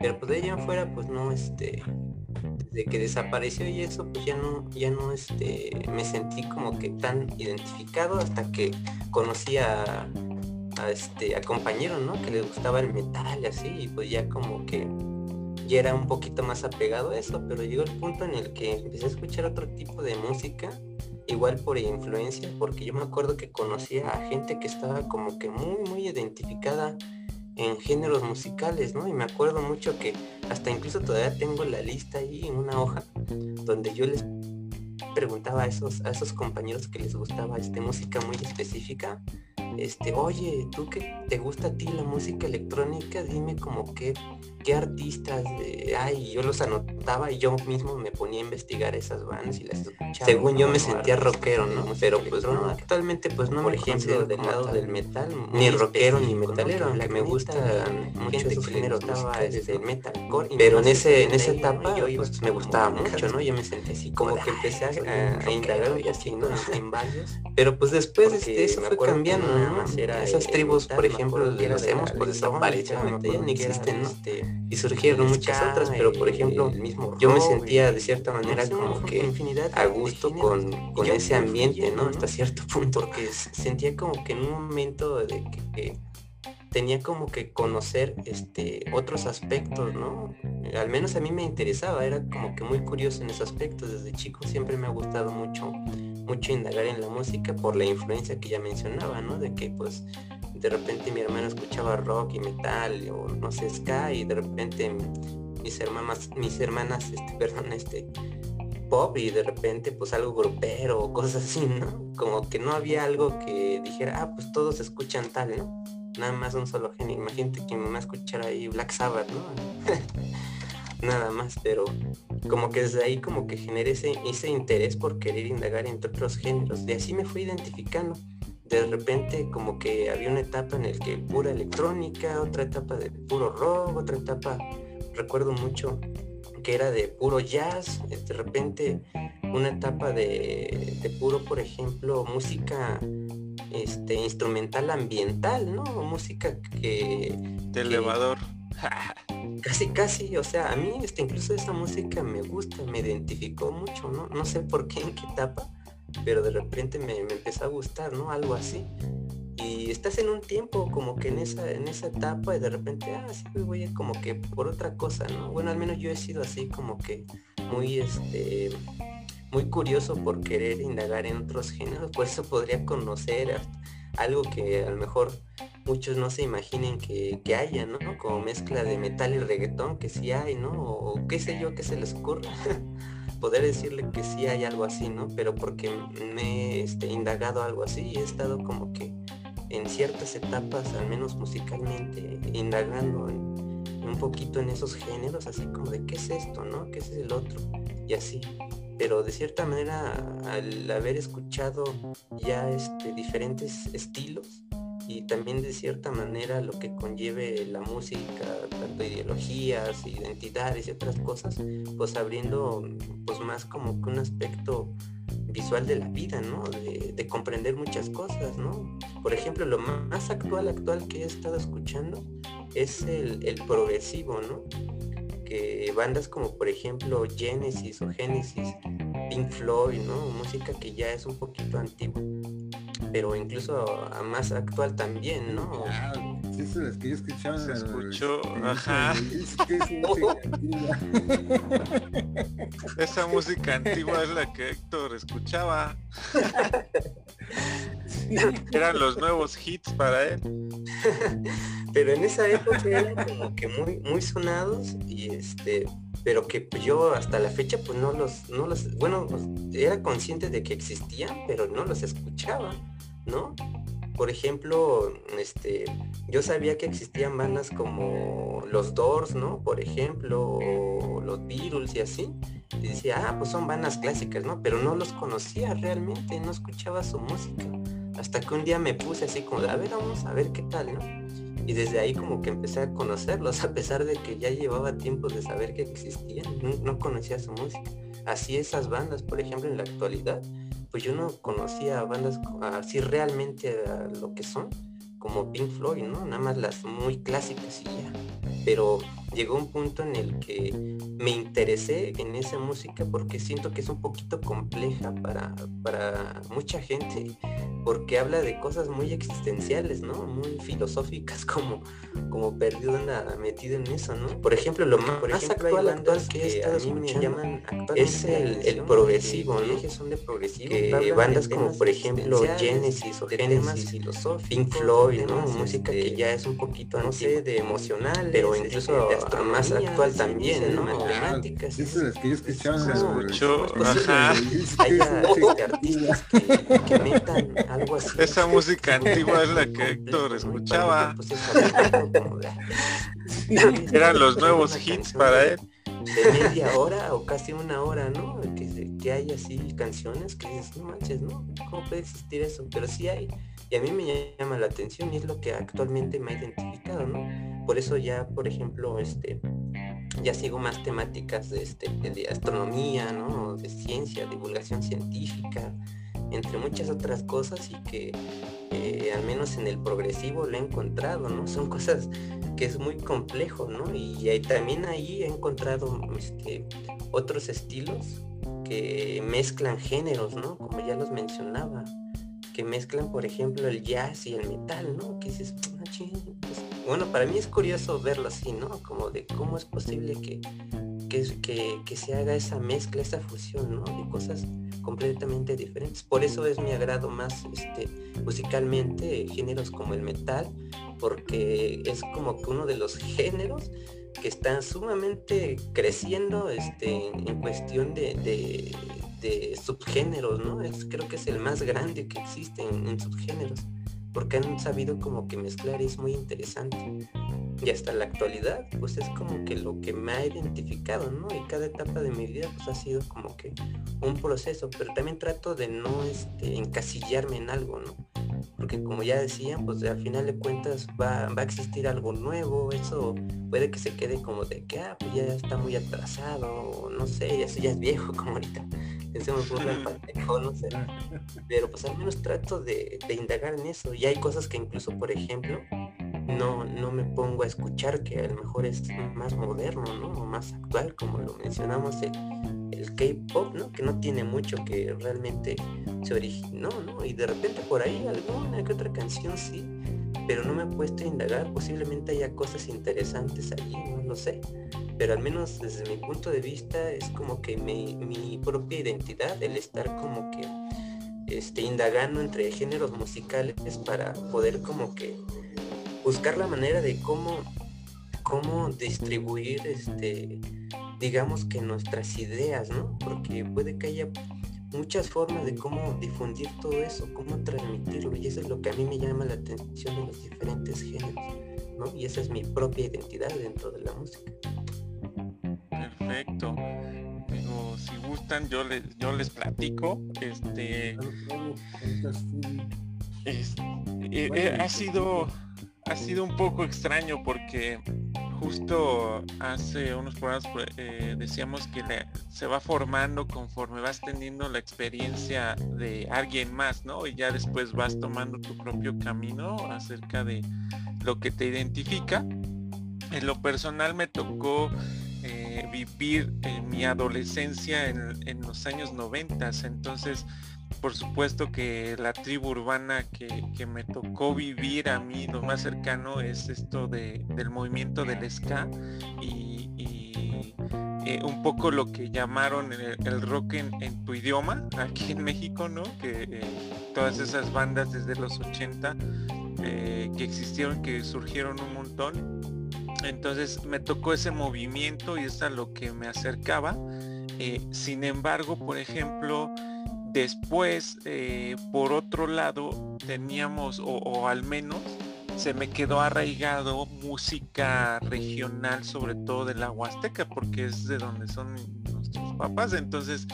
Pero pues de allá en fuera pues no este de que desapareció y eso pues ya no ya no este me sentí como que tan identificado hasta que conocí a, a este a compañeros no que les gustaba el metal y así y pues ya como que ya era un poquito más apegado a eso, pero llegó el punto en el que empecé a escuchar otro tipo de música, igual por influencia, porque yo me acuerdo que conocía a gente que estaba como que muy, muy identificada en géneros musicales, ¿no? Y me acuerdo mucho que hasta incluso todavía tengo la lista ahí en una hoja donde yo les preguntaba a esos, a esos compañeros que les gustaba este, música muy específica este, oye, tú que te gusta a ti la música electrónica, dime como qué, qué artistas hay. Yo los anotaba y yo mismo me ponía a investigar esas bandas y las escuchaba. Según yo me sentía rockero, ¿no? Pero pues actualmente pues no Por ejemplo, del lado del metal, ni rockero ni metalero, aunque me gusta mucho ese género estaba desde metalcore. Pero en ese, en esa etapa pues me gustaba mucho, ¿no? Yo me sentía así como que empecé a, indagar y así, ¿no? En varios. Pero pues después este, eso fue cambiando, ¿no? Esas tribus, por ejemplo, de los hemos, pues desaparecieron, ya no existen, ¿no? Y surgieron muchas otras, pero por ejemplo, yo me sentía de cierta manera como que a gusto con, con ese ambiente, ¿no? Hasta cierto punto, porque sentía como que en un momento de que tenía como que conocer este otros aspectos, ¿no? Al menos a mí me interesaba, era como que muy curioso en esos aspectos. Desde chico siempre me ha gustado mucho, mucho indagar en la música por la influencia que ya mencionaba, ¿no? De que pues de repente mi hermano escuchaba rock y metal o no sé, ska y de repente mis hermanas, mis hermanas, este, perdón, este, pop y de repente pues algo grupero o cosas así, ¿no? Como que no había algo que dijera, ah, pues todos escuchan tal, ¿no? Nada más un solo género. Imagínate que me va a escuchar ahí Black Sabbath, ¿no? Nada más, pero como que desde ahí como que generé ese, ese interés por querer indagar entre otros géneros. De así me fui identificando de repente como que había una etapa en el que pura electrónica, otra etapa de puro rock, otra etapa, recuerdo mucho, que era de puro jazz, de repente una etapa de, puro, por ejemplo, música este, instrumental ambiental, ¿no? Música que... De elevador. Casi, casi, o sea, a mí este, incluso esa música me gusta, me identificó mucho, ¿no? No sé por qué, en qué etapa, pero de repente me, empezó a gustar, ¿no? Algo así. Y estás en un tiempo como que en esa, en esa etapa y de repente, ah, sí, voy como que por otra cosa, ¿no? Bueno, al menos yo he sido así como que muy, este, muy curioso por querer indagar en otros géneros, por eso podría conocer algo que a lo mejor muchos no se imaginen que, que, haya, ¿no? Como mezcla de metal y reggaetón, que sí hay, ¿no? O qué sé yo, que se les ocurra. poder decirle que sí hay algo así, ¿no? Pero porque me he este, indagado algo así y he estado como que en ciertas etapas, al menos musicalmente, indagando un poquito en esos géneros, así como de qué es esto, ¿no? ¿Qué es el otro? Y así. Pero de cierta manera, al haber escuchado ya este, diferentes estilos, y también de cierta manera lo que conlleve la música, tanto ideologías, identidades y otras cosas, pues abriendo pues más como que un aspecto visual de la vida, ¿no? De, comprender muchas cosas, ¿no? Por ejemplo, lo más actual, actual que he estado escuchando es el, progresivo, ¿no? Que bandas como por ejemplo Genesis o Genesis, Pink Floyd, ¿no? Música que ya es un poquito antigua pero incluso a más actual también, ¿no? Ah, es las que yo escuchaba. Se escuchó, ajá. Esa música antigua es la que Héctor escuchaba. Eran los nuevos hits para él. Pero en esa época eran como que muy, muy sonados y este, pero que yo hasta la fecha pues no los, no los, bueno, era consciente de que existían, pero no los escuchaba, ¿no? Por ejemplo, este, yo sabía que existían bandas como los Doors, ¿no? Por ejemplo, los Beatles y así. Y decía, ah, pues son bandas clásicas, ¿no? Pero no los conocía realmente, no escuchaba su música. Hasta que un día me puse así como, a ver, vamos a ver qué tal, ¿no? y desde ahí como que empecé a conocerlos, a pesar de que ya llevaba tiempo de saber que existían, no, conocía su música. Así esas bandas, por ejemplo, en la actualidad, pues yo no conocía bandas así realmente a lo que son, como Pink Floyd, ¿no? Nada más las muy clásicas y ya. Pero llegó un punto en el que me interesé en esa música porque siento que es un poquito compleja para, para mucha gente porque habla de cosas muy existenciales, ¿no? Muy filosóficas, como, como perdido anda metido en eso, ¿no? Por ejemplo, lo más, por ejemplo, actual, actual que, a mí me llaman es el, el progresivo, ¿no? Son de progresivo, que bandas como por ejemplo Genesis o Genesis, Pink Floyd, ¿no? Música que ya es un poquito, no sé, de emocional, pero incluso de más actual también, ¿no? Matemáticas. Esas las que yo escuchaba. Se escuchó, ajá. Hay artistas que, que metan algo así. Esa música antigua es la que Héctor escuchaba. Pues, Eran los nuevos hits para él. De media hora o casi una hora, ¿no? Que, que hay así canciones que dices, no manches, ¿no? ¿Cómo puede existir eso? Pero sí hay. Y a mí me llama la atención y es lo que actualmente me ha identificado, ¿no? Por eso ya, por ejemplo, este, ya sigo más temáticas de, este, de astronomía, ¿no? De ciencia, divulgación científica, entre muchas otras cosas y que eh, al menos en el progresivo lo he encontrado, ¿no? Son cosas que es muy complejo, ¿no? Y, también ahí he encontrado este, otros estilos que mezclan géneros, ¿no? Como ya los mencionaba, que mezclan, por ejemplo, el jazz y el metal, ¿no? Que dices, ah, pues, bueno, para mí es curioso verlo así, ¿no? Como de cómo es posible que, que, que se haga esa mezcla, esa fusión, ¿no? De cosas completamente diferentes. Por eso es mi agrado más este, musicalmente géneros como el metal, porque es como que uno de los géneros que está sumamente creciendo este, en cuestión de, subgéneros, ¿no? Es, creo que es el más grande que existe en, subgéneros, porque han sabido como que mezclar y es muy interesante. Y hasta la actualidad, pues es como que lo que me ha identificado, ¿no? Y cada etapa de mi vida, pues ha sido como que un proceso, pero también trato de no este, encasillarme en algo, ¿no? porque como ya decían, pues al final de cuentas va, va, a existir algo nuevo, eso puede que se quede como de que, ah, pues ya está muy atrasado, no sé, eso ya es viejo como ahorita, hacemos no sé, pero pues al menos trato de, de, indagar en eso, y hay cosas que incluso, por ejemplo, no, no me pongo a escuchar, que a lo mejor es más moderno, ¿no? O más actual, como lo mencionamos, el, el K-pop, ¿no? Que no tiene mucho que realmente se originó, ¿no? Y de repente por ahí alguna que otra canción sí, pero no me he puesto a indagar, posiblemente haya cosas interesantes allí, no lo sé. Pero al menos desde mi punto de vista es como que mi, propia identidad, el estar como que este, indagando entre géneros musicales para poder como que buscar la manera de cómo, cómo distribuir este digamos que nuestras ideas, ¿no? Porque puede que haya muchas formas de cómo difundir todo eso, cómo transmitirlo, y eso es lo que a mí me llama la atención de los diferentes géneros, ¿no? Y esa es mi propia identidad dentro de la música. Perfecto. Si gustan, yo les, yo les platico. Este, eh, eh, ha sido ha sido un poco extraño porque justo hace unos programas pues, eh, decíamos que se va formando conforme vas teniendo la experiencia de alguien más, ¿no? Y ya después vas tomando tu propio camino acerca de lo que te identifica. En lo personal me tocó eh, vivir mi adolescencia en, en, los años 90, entonces por supuesto que la tribu urbana que, me tocó vivir a mí, lo más cercano es esto de, del movimiento del ska y, eh, un poco lo que llamaron el, rock en, tu idioma aquí en México, ¿no? Que eh, todas esas bandas desde los 80 eh, que existieron, que surgieron un montón. Entonces me tocó ese movimiento y es a lo que me acercaba. sin embargo, por ejemplo, Después, eh, por otro lado, teníamos, o, al menos se me quedó arraigado música regional, sobre todo de la Huasteca, porque es de donde son nuestros papás. Entonces,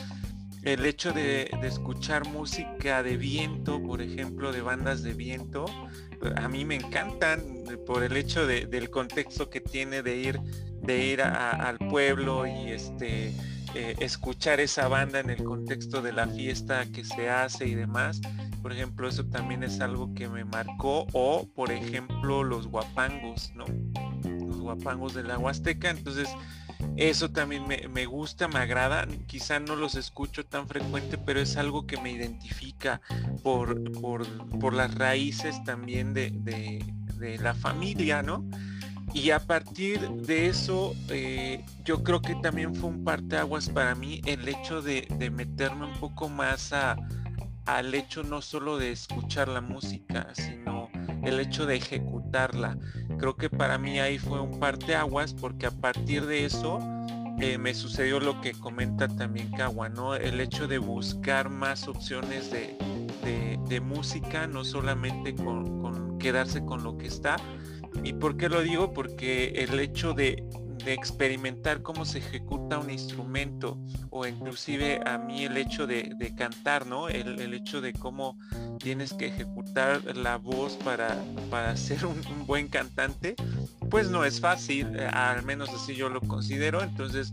el hecho de, escuchar música de viento, por ejemplo, de bandas de viento, a mí me encantan por el hecho del contexto que tiene de ir, de ir al pueblo y este eh, escuchar esa banda en el contexto de la fiesta que se hace y demás. Por ejemplo, eso también es algo que me marcó. O, por ejemplo, los guapangos, ¿no? Los guapangos de la Huasteca. Entonces, eso también me, gusta, me agrada. Quizá no los escucho tan frecuente, pero es algo que me identifica por, por, las raíces también de, de la familia, ¿no? Y a partir de eso, eh, yo creo que también fue un parteaguas para mí el hecho de, meterme un poco más a, al hecho no solo de escuchar la música, sino el hecho de ejecutarla. Creo que para mí ahí fue un parteaguas porque a partir de eso eh, me sucedió lo que comenta también Kawa, ¿no? El hecho de buscar más opciones de, música, no solamente con quedarse con lo que está, ¿Y por qué lo digo? Porque el hecho de, experimentar cómo se ejecuta un instrumento o inclusive a mí el hecho de, cantar, ¿no? El, hecho de cómo tienes que ejecutar la voz para, para ser un, buen cantante, pues no es fácil, eh, al menos así yo lo considero. Entonces,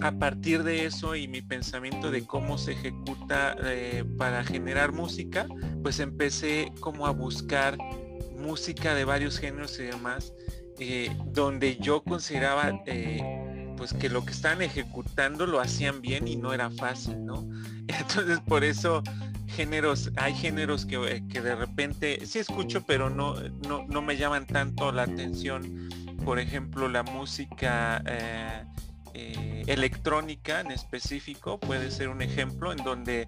a partir de eso y mi pensamiento de cómo se ejecuta eh, para generar música, pues empecé como a buscar música de varios géneros y demás, eh, donde yo consideraba eh, pues que lo que estaban ejecutando lo hacían bien y no era fácil, ¿no? Entonces por eso géneros, hay géneros que, eh, que de repente sí escucho, pero no, no, no, me llaman tanto la atención. Por ejemplo, la música electrónica en específico puede ser un ejemplo en donde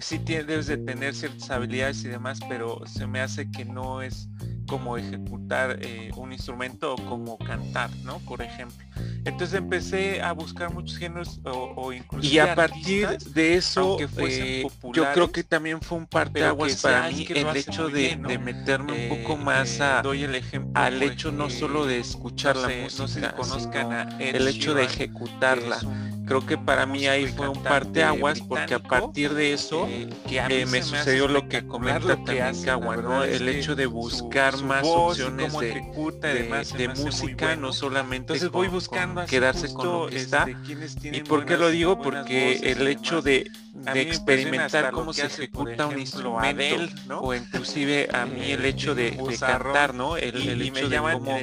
sí tienes de tener ciertas habilidades y demás, pero se me hace que no es cómo ejecutar eh, un instrumento o cómo cantar, ¿no? Por ejemplo. Entonces empecé a buscar muchos géneros o, incluso y a partir de eso eh, yo creo que también fue un parteaguas para mí el hecho de, meterme un poco más a, doy el ejemplo, al hecho no solo de escuchar la música, no si conozcan el hecho de ejecutarla. creo que para mí ahí fue un parteaguas porque a partir de eso eh, eh, me sucedió lo que comenta también ¿no? El hecho de buscar más opciones de, música, no solamente Entonces voy buscando quedarse con lo que está. Este, ¿Y por qué lo digo? Porque el hecho de de experimentar cómo se ejecuta un instrumento o inclusive a mí el hecho de, cantar, ¿no? El, hecho de cómo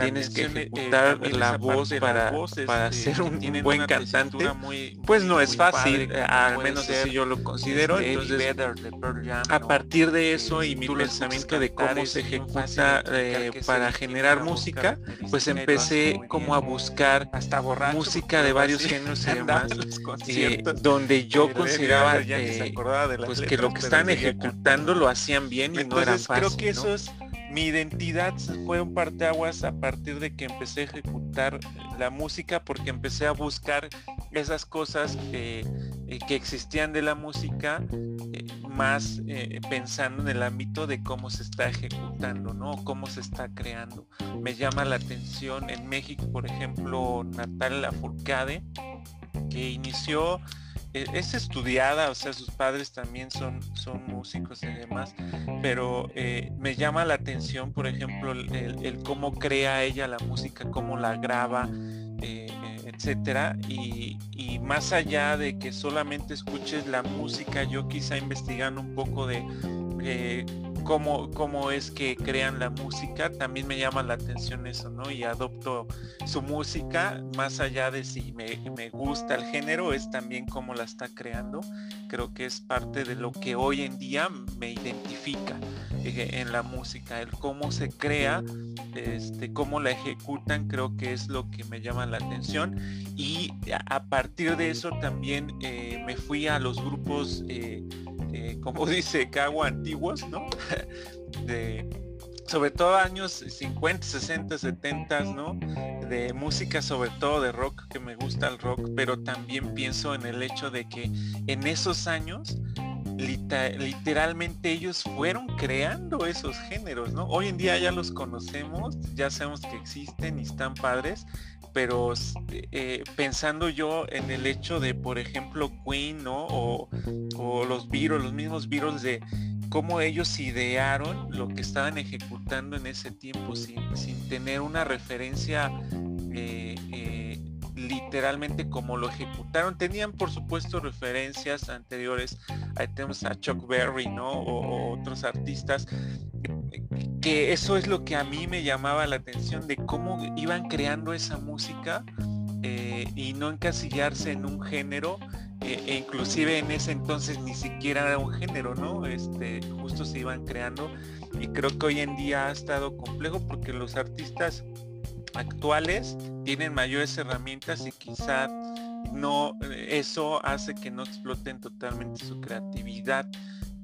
tienes que ejecutar la voz para, para ser un buen cantante, pues no es fácil, al menos así yo lo considero. Entonces, a partir de eso y mi pensamiento de cómo se ejecuta eh, para generar música, pues empecé como a buscar hasta música de varios géneros y demás, eh, donde yo considero pues que lo que están ejecutando lo hacían bien y no era fácil. Creo que eso es mi identidad fue un parteaguas a partir de que empecé a ejecutar la música porque empecé a buscar esas cosas eh, que existían de la música eh, más eh, pensando en el ámbito de cómo se está ejecutando, ¿no? Cómo se está creando. Me llama la atención en México, por ejemplo, Natalia Furcade, que inició es estudiada, o sea, sus padres también son, son músicos y demás, pero eh, me llama la atención, por ejemplo, el, cómo crea ella la música, cómo la graba, eh, eh, etcétera, y, y, más allá de que solamente escuches la música, yo quizá investigando un poco de cómo, es que crean la música, también me llama la atención eso, ¿no? Y adopto su música, más allá de si me, gusta el género, es también cómo la está creando. Creo que es parte de lo que hoy en día me identifica eh, en la música, el cómo se crea, este, cómo la ejecutan, creo que es lo que me llama la atención. Y a partir de eso también eh, me fui a los grupos eh, eh, como dice Cagua, antiguos, ¿no? de, sobre todo años 50, 60, 70, ¿no? De música, sobre todo de rock, que me gusta el rock, pero también pienso en el hecho de que en esos años literalmente ellos fueron creando esos géneros, ¿no? Hoy en día ya los conocemos, ya sabemos que existen y están padres, pero eh, pensando yo en el hecho de, por ejemplo, Queen, ¿no? O, los Beatles, los mismos Beatles de cómo ellos idearon lo que estaban ejecutando en ese tiempo sin, tener una referencia eh, literalmente como lo ejecutaron. Tenían por supuesto referencias anteriores, ahí tenemos a Chuck Berry, ¿no? o otros artistas, que eso es lo que a mí me llamaba la atención de cómo iban creando esa música eh, y no encasillarse en un género eh, e inclusive en ese entonces ni siquiera era un género, ¿no? Este, justo se iban creando y creo que hoy en día ha estado complejo porque los artistas actuales tienen mayores herramientas y quizá no eso hace que no exploten totalmente su creatividad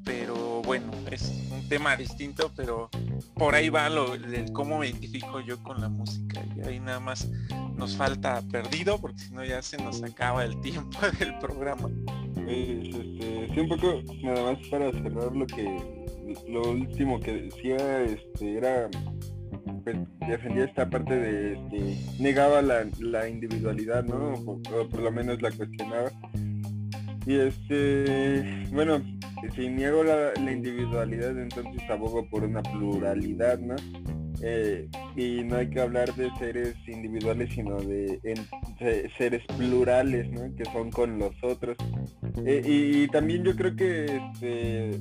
pero bueno, es un tema distinto, pero por ahí va lo del cómo me identifico yo con la música. Y ahí nada más nos falta perdido, porque si no ya se nos acaba el tiempo del programa. Este, sí, un poco nada más para cerrar lo que lo último que decía este era defendía esta parte de este, negaba la, individualidad, ¿no? o por lo menos la cuestionaba. Y este, bueno, si niego la, individualidad, entonces abogo por una pluralidad, ¿no? Eh, y no hay que hablar de seres individuales, sino de, seres plurales, ¿no? Que son con los otros. Eh, y, también yo creo que este,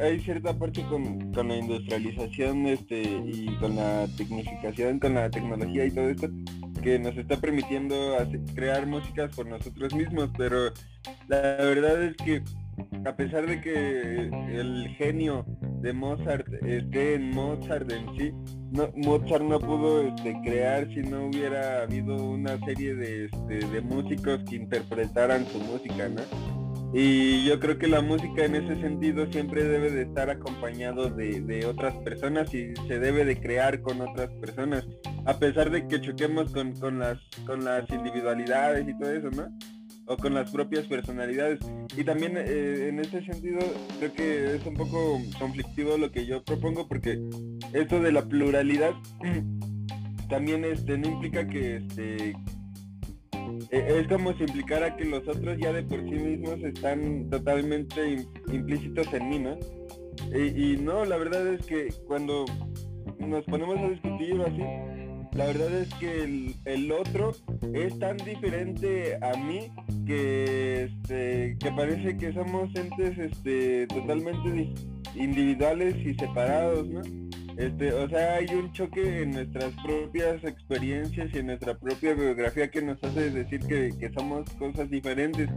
hay cierta parte con, con, la industrialización este, y con la tecnificación, con la tecnología y todo esto, que nos está permitiendo crear músicas por nosotros mismos, pero la verdad es que a pesar de que el genio de Mozart esté en Mozart en sí, Mozart no pudo este, crear si no hubiera habido una serie de, este, de músicos que interpretaran su música, ¿no? Y yo creo que la música en ese sentido siempre debe de estar acompañado de, otras personas y se debe de crear con otras personas, a pesar de que choquemos con, las, con las individualidades y todo eso, ¿no? O con las propias personalidades. Y también eh, en ese sentido creo que es un poco conflictivo lo que yo propongo porque esto de la pluralidad también este, no implica que, este, e, es como si implicara que los otros ya de por sí mismos están totalmente implícitos en mí, ¿no? Y, no, la verdad es que cuando nos ponemos a discutir así, la verdad es que el, otro es tan diferente a mí que, este, que parece que somos entes este, totalmente individuales y separados, ¿no? Este, o sea, hay un choque en nuestras propias experiencias y en nuestra propia biografía que nos hace decir que, somos cosas diferentes.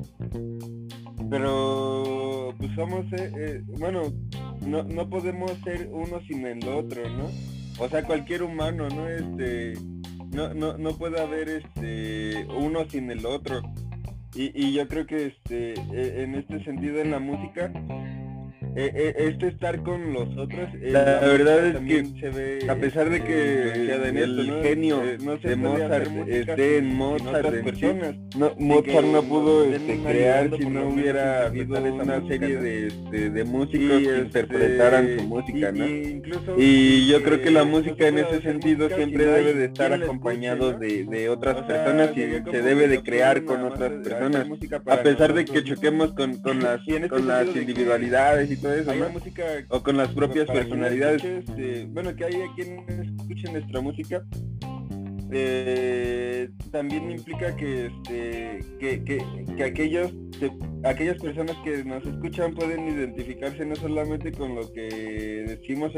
Pero, pues somos, eh, eh, bueno, no, no podemos ser uno sin el otro, ¿no? O sea, cualquier humano, ¿no? Este, no, no, no puede haber este, uno sin el otro. Y, y yo creo que este, e, en este sentido en la música, eh, eh, este estar con los otros eh, la, verdad es que se ve, a pesar de que el genio de Mozart esté en Mozart personas. no, Mozart no pudo este, crear si no hubiera habido una serie de, de, músicos que interpretaran su música ¿no? y yo creo que la música en ese sentido siempre debe de estar acompañado de, otras personas y se debe de crear con otras personas. a pesar de que choquemos con, con las con las individualidades y música o con las propias personalidades. Este, bueno, que hay quienes escuchen nuestra música. Eh, también implica que, este, que, que, aquellos aquellas personas que nos escuchan pueden identificarse no solamente con lo que decimos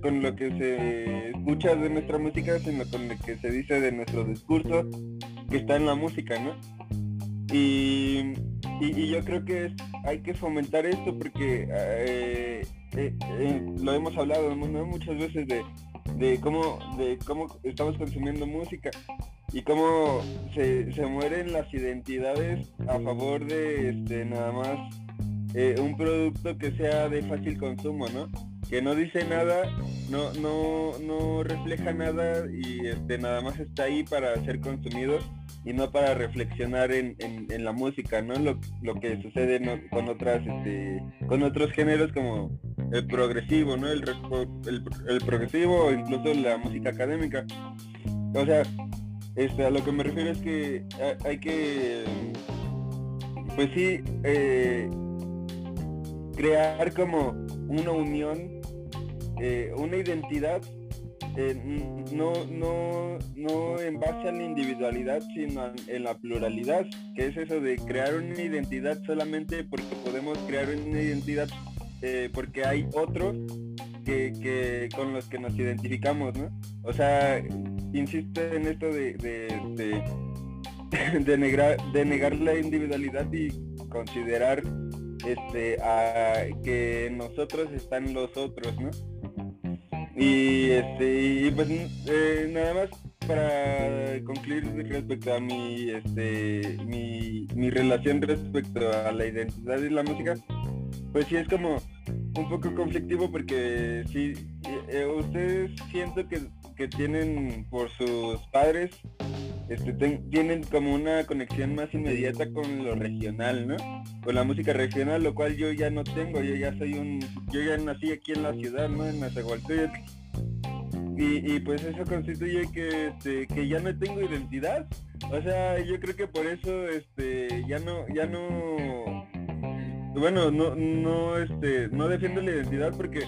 con lo que se escucha de nuestra música sino con lo que se dice de nuestro discurso que está en la música no y y, yo creo que hay que fomentar esto porque eh, eh, eh, lo hemos hablado muchas veces de, cómo de cómo estamos consumiendo música y cómo se, mueren las identidades a favor de este nada más un producto que sea de fácil consumo, ¿no? Que no dice nada, no, no, no refleja nada y este nada más está ahí para ser consumido y no para reflexionar en, en, la música, ¿no? Lo, lo que sucede con otras, este, con otros géneros como el progresivo, ¿no? El, el, progresivo o incluso la música académica. O sea, este, a lo que me refiero es que hay que, pues sí, eh, crear como una unión, eh, una identidad eh, no, no, no en base a la individualidad, sino en la pluralidad, que es eso de crear una identidad solamente porque podemos crear una identidad eh, porque hay otros que, con los que nos identificamos, ¿no? O sea, insisto en esto de, de, de, negar, de negar la individualidad y considerar este a que nosotros están los otros, ¿no? Y este, pues eh, nada más para concluir respecto a mi este mi, mi relación respecto a la identidad y la música, pues sí es como un poco conflictivo porque sí, eh, eh, ustedes siento que, que, tienen por sus padres, este, tienen como una conexión más inmediata con lo regional, ¿no? Con la música regional, lo cual yo ya no tengo, yo ya soy un, yo ya nací aquí en la ciudad, ¿no? En Nazahualcóyotl. Y, y, pues eso constituye que, este, que ya no tengo identidad. O sea, yo creo que por eso este, ya no, ya no bueno, no, no, este, no defiendo la identidad porque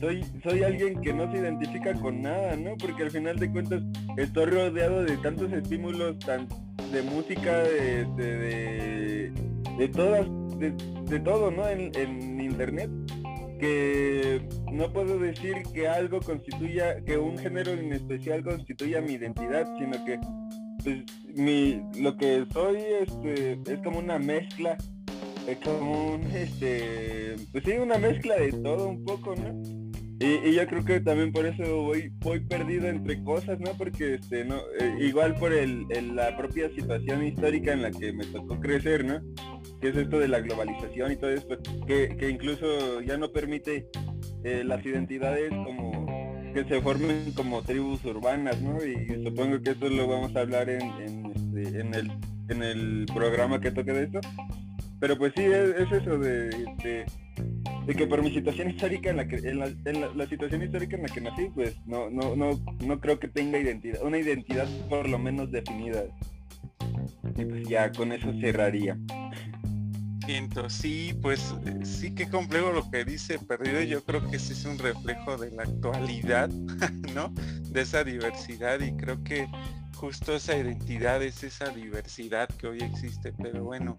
soy, soy alguien que no se identifica con nada, ¿no? Porque al final de cuentas estoy rodeado de tantos estímulos, tan, de música, de, de, de, todas, de, todo, ¿no? En, en, internet, que no puedo decir que algo constituya, que un género en especial constituya mi identidad, sino que pues, mi, lo que soy este, es como una mezcla es como un, este, pues sí, una mezcla de todo un poco, ¿no? Y, yo creo que también por eso voy, voy perdido entre cosas, ¿no? Porque, este, no, eh, igual por el, la propia situación histórica en la que me tocó crecer, ¿no? que es esto de la globalización y todo esto, que, que incluso ya no permite eh, las identidades como que se formen como tribus urbanas, ¿no? Y, supongo que esto lo vamos a hablar en, en, este, el, en el programa que toque de esto. Pero pues sí, es, eso de, de, que por mi situación histórica en la que en la, situación histórica en la que nací, pues no, no, no, no creo que tenga identidad, una identidad por lo menos definida. Y pues ya con eso cerraría. Siento, sí, pues sí que complejo lo que dice Perdido, yo creo que sí es un reflejo de la actualidad, ¿no? De esa diversidad y creo que justo esa identidad es esa diversidad que hoy existe pero bueno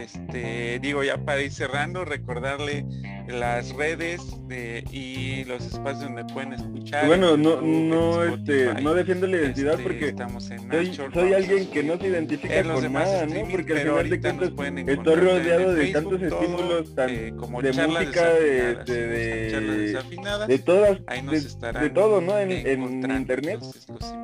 este digo ya para ir cerrando recordarle las redes de, y los espacios donde pueden escuchar bueno no no este no defiendo la identidad este, porque estamos en soy, alguien que no se identifica con nada no porque al final de cuentas estoy rodeado de tantos estímulos tan, eh, como de música de, de, de, todas de, todo no en, en internet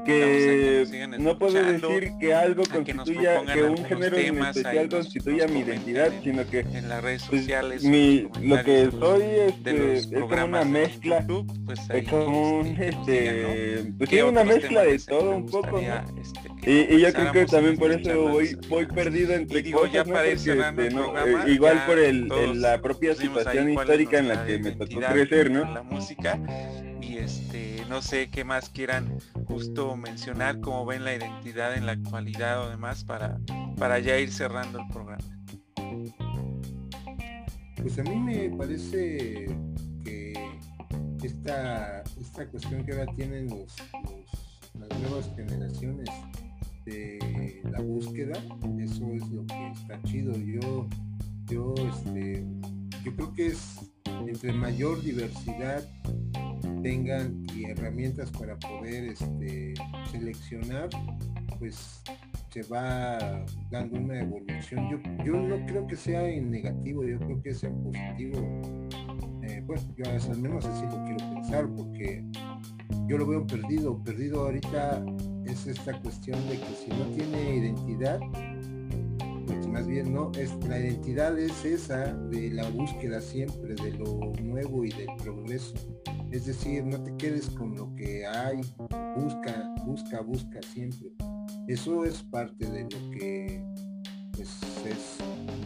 que no puedo decir que algo constituya, que, un género en especial constituya mi identidad, sino que en las redes pues, sociales, mi, lo que soy este, es como una mezcla, pues es como un, este, pues sí, una mezcla de todo un poco, este, y, yo creo que también por eso voy, voy perdido entre cosas, ¿no? Porque, este, eh, igual por el, la propia situación histórica en la que me tocó crecer, ¿no? La música este no sé qué más quieran justo mencionar cómo ven la identidad en la actualidad o demás para para ya ir cerrando el programa. Pues a mí me parece que esta esta cuestión que ahora tienen los, las nuevas generaciones de la búsqueda eso es lo que está chido. Yo yo este yo creo que es entre mayor diversidad tengan y herramientas para poder este, seleccionar, pues se va dando una evolución. Yo, yo no creo que sea en negativo, yo creo que sea en positivo. Eh, bueno, yo al menos así lo quiero pensar, porque yo lo veo perdido. Perdido ahorita es esta cuestión de que si no tiene identidad, más bien no, es, la identidad es esa de la búsqueda siempre, de lo nuevo y del progreso. Es decir, no te quedes con lo que hay, busca, busca, busca siempre. Eso es parte de lo que pues, es,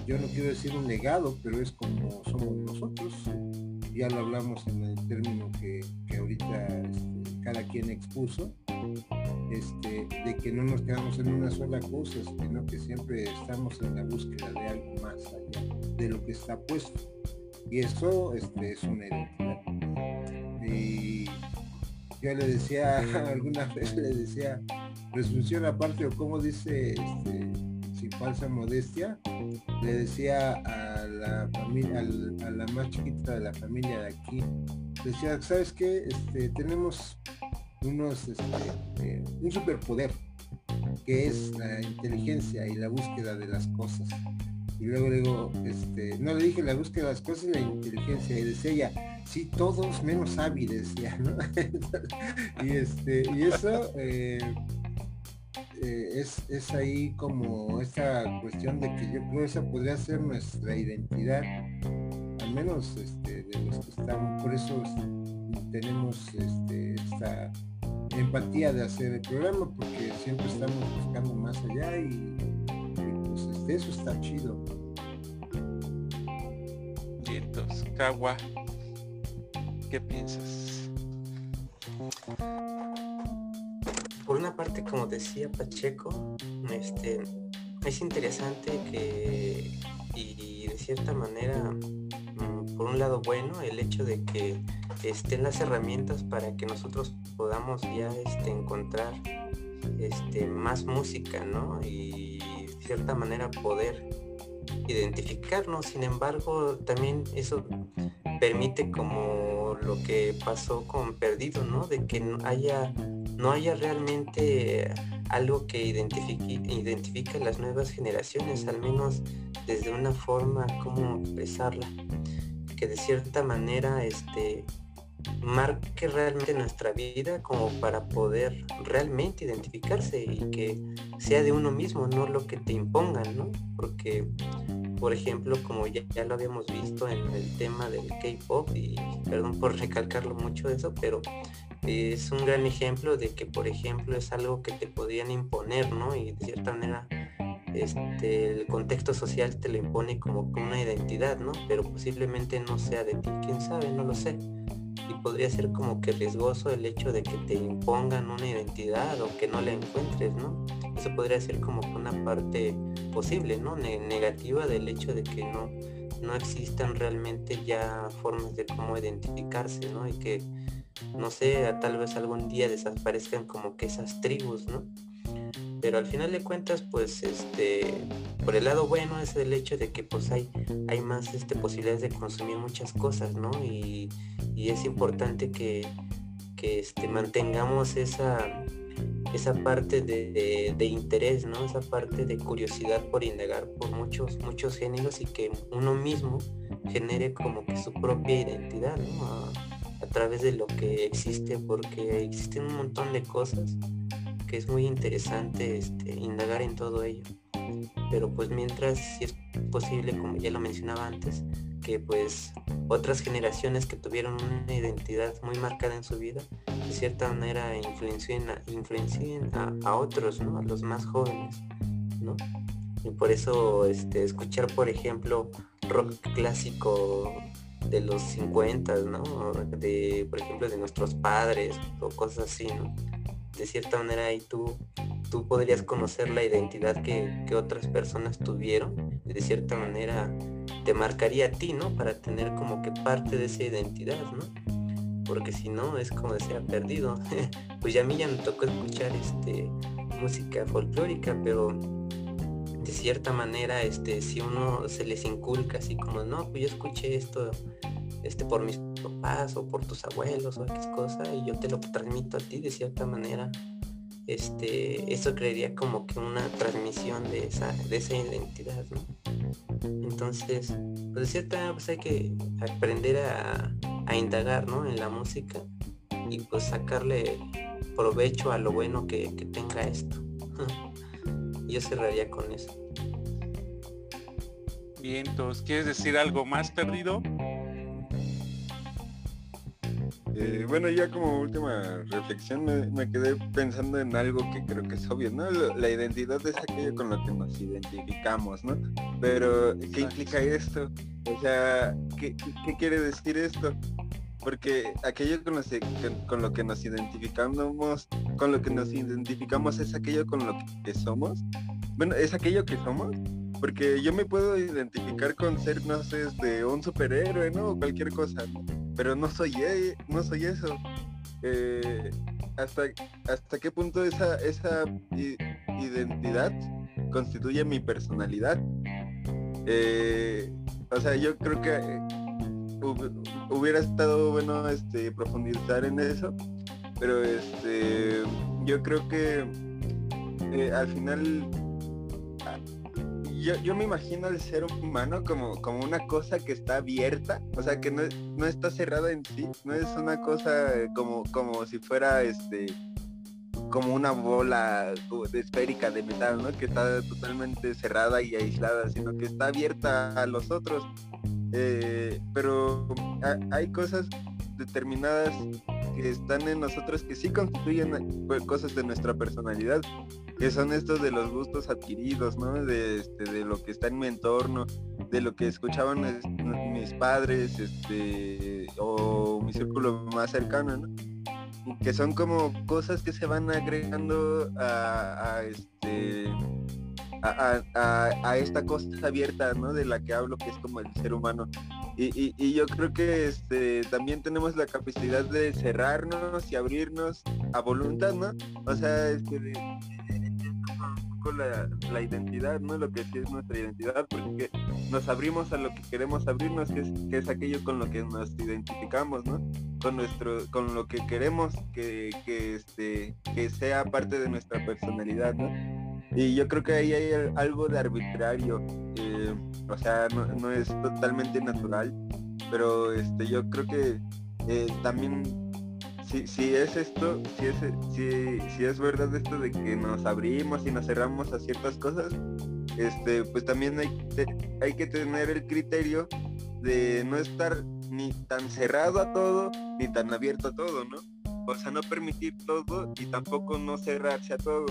yo no quiero decir un legado, pero es como somos nosotros. Ya lo hablamos en el término que, ahorita este, cada quien expuso, este, de que no nos quedamos en una sola cosa, sino que siempre estamos en la búsqueda de algo más allá de lo que está puesto. Y eso este, es una identidad. Y yo le decía, alguna vez le decía, presunción aparte o como dice, este, sin falsa modestia, le decía a la familia, a la más chiquita de la familia de aquí, decía, ¿sabes qué? Este, tenemos unos, este, eh, un superpoder, que es la inteligencia y la búsqueda de las cosas. Y luego digo, este, no le dije la búsqueda de las cosas y la inteligencia, y decía ella, sí, todos menos hábiles, ya, ¿no? y, este, y eso eh, eh, es, es, ahí como esta cuestión de que yo creo que esa podría ser nuestra identidad, al menos este, de los que estamos, por eso este, tenemos este, esta empatía de hacer el programa, porque siempre estamos buscando más allá y, pues este, eso está chido. Vientos, Cagua. ¿Qué piensas? Por una parte, como decía Pacheco, este, es interesante que, y de cierta manera, por un lado bueno, el hecho de que estén las herramientas para que nosotros podamos ya este, encontrar este, más música, ¿no? Y de cierta manera poder identificarnos. Sin embargo, también eso permite como lo que pasó con Perdido, ¿no? De que no haya, no haya realmente algo que identifique, identifique las nuevas generaciones, al menos desde una forma como expresarla, que de cierta manera este, marque realmente nuestra vida como para poder realmente identificarse y que sea de uno mismo, no lo que te impongan, ¿no? Porque por ejemplo, como ya, ya, lo habíamos visto en el tema del K-pop, y perdón por recalcarlo mucho eso, pero es un gran ejemplo de que, por ejemplo, es algo que te podían imponer, ¿no? Y de cierta manera este, el contexto social te lo impone como una identidad, ¿no? Pero posiblemente no sea de ti, quién sabe, no lo sé. Y podría ser como que riesgoso el hecho de que te impongan una identidad o que no la encuentres, ¿no? Eso podría ser como una parte posible, ¿no? negativa del hecho de que no, no existan realmente ya formas de cómo identificarse, ¿no? Y que, no sé, tal vez algún día desaparezcan como que esas tribus, ¿no? Pero al final de cuentas pues este por el lado bueno es el hecho de que pues hay hay más este posibilidades de consumir muchas cosas no y, es importante que, que este, mantengamos esa esa parte de, interés no esa parte de curiosidad por indagar por muchos muchos géneros y que uno mismo genere como que su propia identidad a través de lo que existe porque existen un montón de cosas que es muy interesante este, indagar en todo ello. Pero pues mientras si es posible, como ya lo mencionaba antes, que pues otras generaciones que tuvieron una identidad muy marcada en su vida, de cierta manera influencien, a, a, otros, ¿no? A los más jóvenes, ¿no? Y por eso este, escuchar, por ejemplo, rock clásico de los 50, ¿no? De, por ejemplo, de nuestros padres o cosas así, ¿no? De cierta manera ahí tú, tú podrías conocer la identidad que, otras personas tuvieron. De cierta manera te marcaría a ti, ¿no? Para tener como que parte de esa identidad, ¿no? Porque si no, es como decía perdido. pues ya a mí ya me tocó escuchar este música folclórica, pero de cierta manera, este, si uno se les inculca así como, no, pues yo escuché esto este, por mis papás o por tus abuelos o X cosa y yo te lo transmito a ti de cierta manera, este, eso creería como que una transmisión de esa, de esa identidad, Entonces, pues de cierta pues hay que aprender a, indagar, ¿no? En la música y pues sacarle provecho a lo bueno que, que tenga esto. yo cerraría con eso. Bien, entonces, ¿quieres decir algo más perdido? Eh, bueno, ya como última reflexión me, quedé pensando en algo que creo que es obvio, ¿no? La, identidad es aquello con lo que nos identificamos, ¿no? Pero, ¿qué implica esto? O sea, ¿qué, quiere decir esto? Porque aquello con lo, con lo que nos identificamos, con lo que nos identificamos es aquello con lo que somos. Bueno, es aquello que somos, porque yo me puedo identificar con ser, no sé, de un superhéroe, ¿no? O cualquier cosa, ¿no? Pero no soy e, no soy eso. Eh, hasta, hasta qué punto esa, esa identidad constituye mi personalidad. Eh, o sea, yo creo que hubiera estado bueno este profundizar en eso, pero este yo creo que eh, al final yo, me imagino al ser humano como, como una cosa que está abierta, o sea, que no, no está cerrada en sí, no es una cosa como, como si fuera este como una bola esférica de metal, ¿no? Que está totalmente cerrada y aislada, sino que está abierta a los otros. Eh, pero hay cosas determinadas que están en nosotros que sí constituyen pues, cosas de nuestra personalidad que son estos de los gustos adquiridos, ¿no? De, este, de lo que está en mi entorno, de lo que escuchaban mis padres, este, o mi círculo más cercano, ¿no? Que son como cosas que se van agregando a, este a, esta cosa abierta, ¿no? De la que hablo, que es como el ser humano. Y, y, yo creo que este, también tenemos la capacidad de cerrarnos y abrirnos a voluntad, ¿no? O sea, este, la, identidad, ¿no? Lo que es nuestra identidad, porque nos abrimos a lo que queremos abrirnos, que es, que es aquello con lo que nos identificamos, ¿no? Con nuestro, con lo que queremos que, que, este, que sea parte de nuestra personalidad, ¿no? Y yo creo que ahí hay algo de arbitrario, eh, o sea, no, es totalmente natural, pero este, yo creo que eh, también si, es esto, si es, si, si es verdad esto de que nos abrimos y nos cerramos a ciertas cosas, este, pues también hay, hay que tener el criterio de no estar ni tan cerrado a todo, ni tan abierto a todo, ¿no? O sea, no permitir todo y tampoco no cerrarse a todo.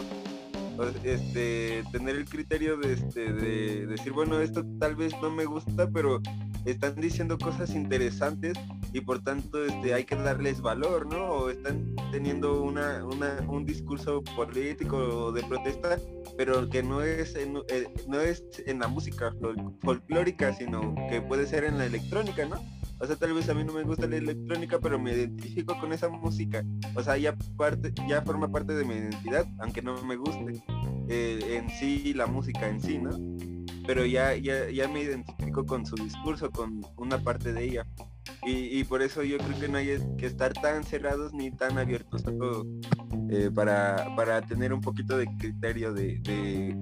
este, tener el criterio de, este, de decir, bueno, esto tal vez no me gusta, pero están diciendo cosas interesantes y por tanto este, hay que darles valor, ¿no? O están teniendo una, un discurso político de protesta, pero que no es en, eh, no es en la música folclórica, sino que puede ser en la electrónica, ¿no? O sea, tal vez a mí no me gusta la electrónica, pero me identifico con esa música. O sea, ya parte, ya forma parte de mi identidad, aunque no me guste eh, en sí la música en sí, ¿no? Pero ya, ya, ya me identifico con su discurso, con una parte de ella. Y, por eso yo creo que no hay que estar tan cerrados ni tan abiertos. Eh, para, para, tener un poquito de criterio de,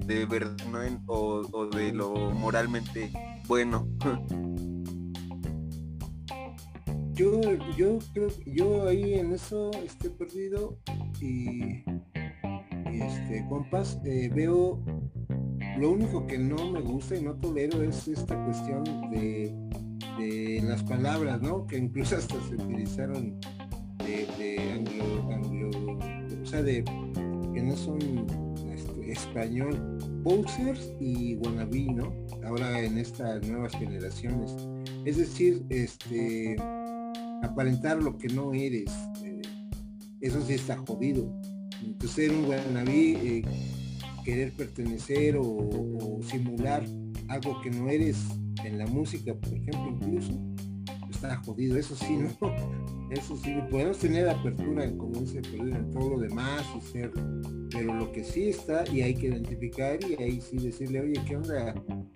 de, verdad o, o de lo moralmente bueno. yo, yo creo yo ahí en eso estoy perdido y, este compas eh, veo lo único que no me gusta y no tolero es esta cuestión de, las palabras, ¿no? Que incluso hasta se utilizaron de, anglo, o sea, de que no son este, español, posers y wannabe, ¿no? Ahora en estas nuevas generaciones. Es decir, este aparentar lo que no eres. Eh, eso sí está jodido. Entonces ser un guanabí, eh, querer pertenecer o, simular algo que no eres en la música, por ejemplo, incluso, está jodido. Eso sí, ¿no? Eso sí, podemos tener apertura, como dice, en todo lo demás y ser, pero lo que sí está y hay que identificar y ahí sí decirle, oye, ¿qué onda,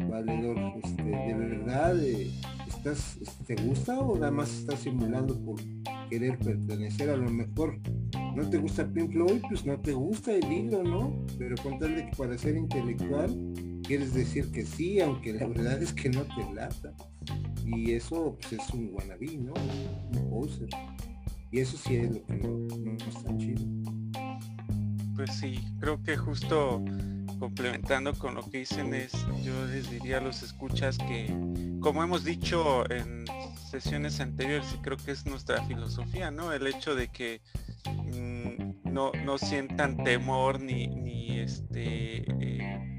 valedor? Este, de verdad, eh, ¿estás, ¿te gusta o nada más estás simulando por querer pertenecer? A lo mejor no te gusta Pink Floyd, pues no te gusta el hilo, ¿no? Pero con tal de que para ser intelectual quieres decir que sí, aunque la verdad es que no te lata. Y eso pues, es un wannabe, ¿no? Un poser. Y eso sí es lo que no, no está chido. Pues sí, creo que justo complementando con lo que dicen es, yo les diría a los escuchas que, como hemos dicho en sesiones anteriores, y creo que es nuestra filosofía, ¿no? El hecho de que mm, no, no, sientan temor ni, ni este eh,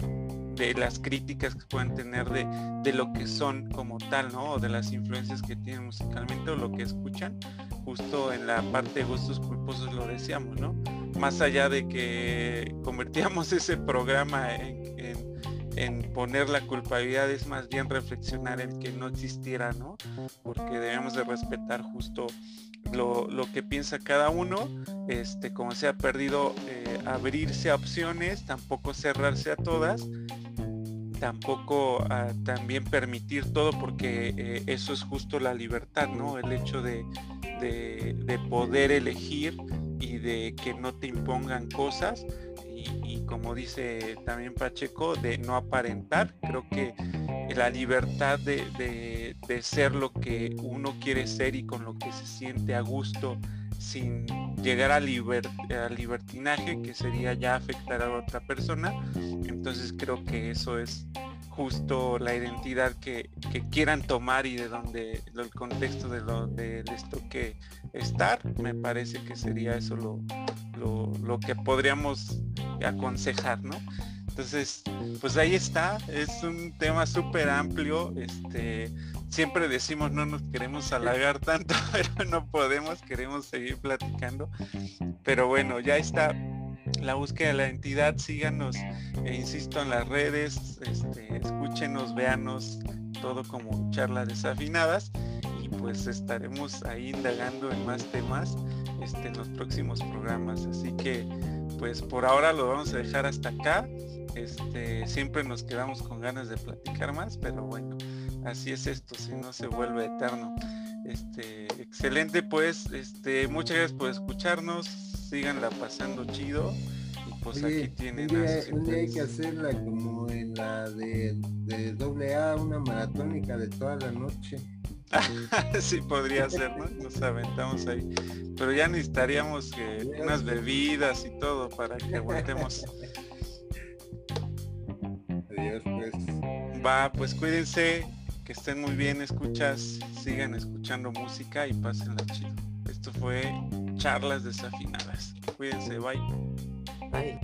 de las críticas que pueden tener de, de, lo que son como tal, ¿no? O de las influencias que tienen musicalmente o lo que escuchan. Justo en la parte de gustos culposos lo decíamos, ¿no? más allá de que convertíamos ese programa en, poner la culpabilidad, es más bien reflexionar en que no existiera, ¿no? Porque debemos de respetar justo lo, que piensa cada uno, este, como se ha perdido eh, abrirse a opciones, tampoco cerrarse a todas, tampoco ah, también permitir todo, porque eh, eso es justo la libertad, ¿no? El hecho de, de poder elegir y de que no te impongan cosas y, como dice también Pacheco, de no aparentar. Creo que la libertad de, ser lo que uno quiere ser y con lo que se siente a gusto sin llegar al, libertinaje, que sería ya afectar a otra persona. Entonces creo que eso es justo la identidad que, quieran tomar y de donde el contexto de donde les toque estar, me parece que sería eso lo, lo, que podríamos aconsejar, ¿no? Entonces, pues ahí está, es un tema súper amplio, este, siempre decimos no nos queremos halagar tanto, pero no podemos, queremos seguir platicando, pero bueno, ya está la búsqueda de la entidad, síganos, e insisto, en las redes, este, escúchenos, véanos, todo como charlas desafinadas y pues estaremos ahí indagando en más temas este, en los próximos programas. Así que pues por ahora lo vamos a dejar hasta acá. Este, siempre nos quedamos con ganas de platicar más, pero bueno, así es esto, si no se vuelve eterno. Este, excelente pues, este, muchas gracias por escucharnos, síganla pasando chido. Y pues aquí tienen. Un día, hay que hacerla como en la de, de doble A, una maratónica de toda la noche. sí, podría ser, ¿no? Nos aventamos ahí. Pero ya necesitaríamos que unas bebidas y todo para que aguantemos. Pues. Va, pues cuídense, que estén muy bien, escuchas, sigan escuchando música y pásenla chido. Esto fue Charlas Desafinadas. Cuídense, bye. Bye.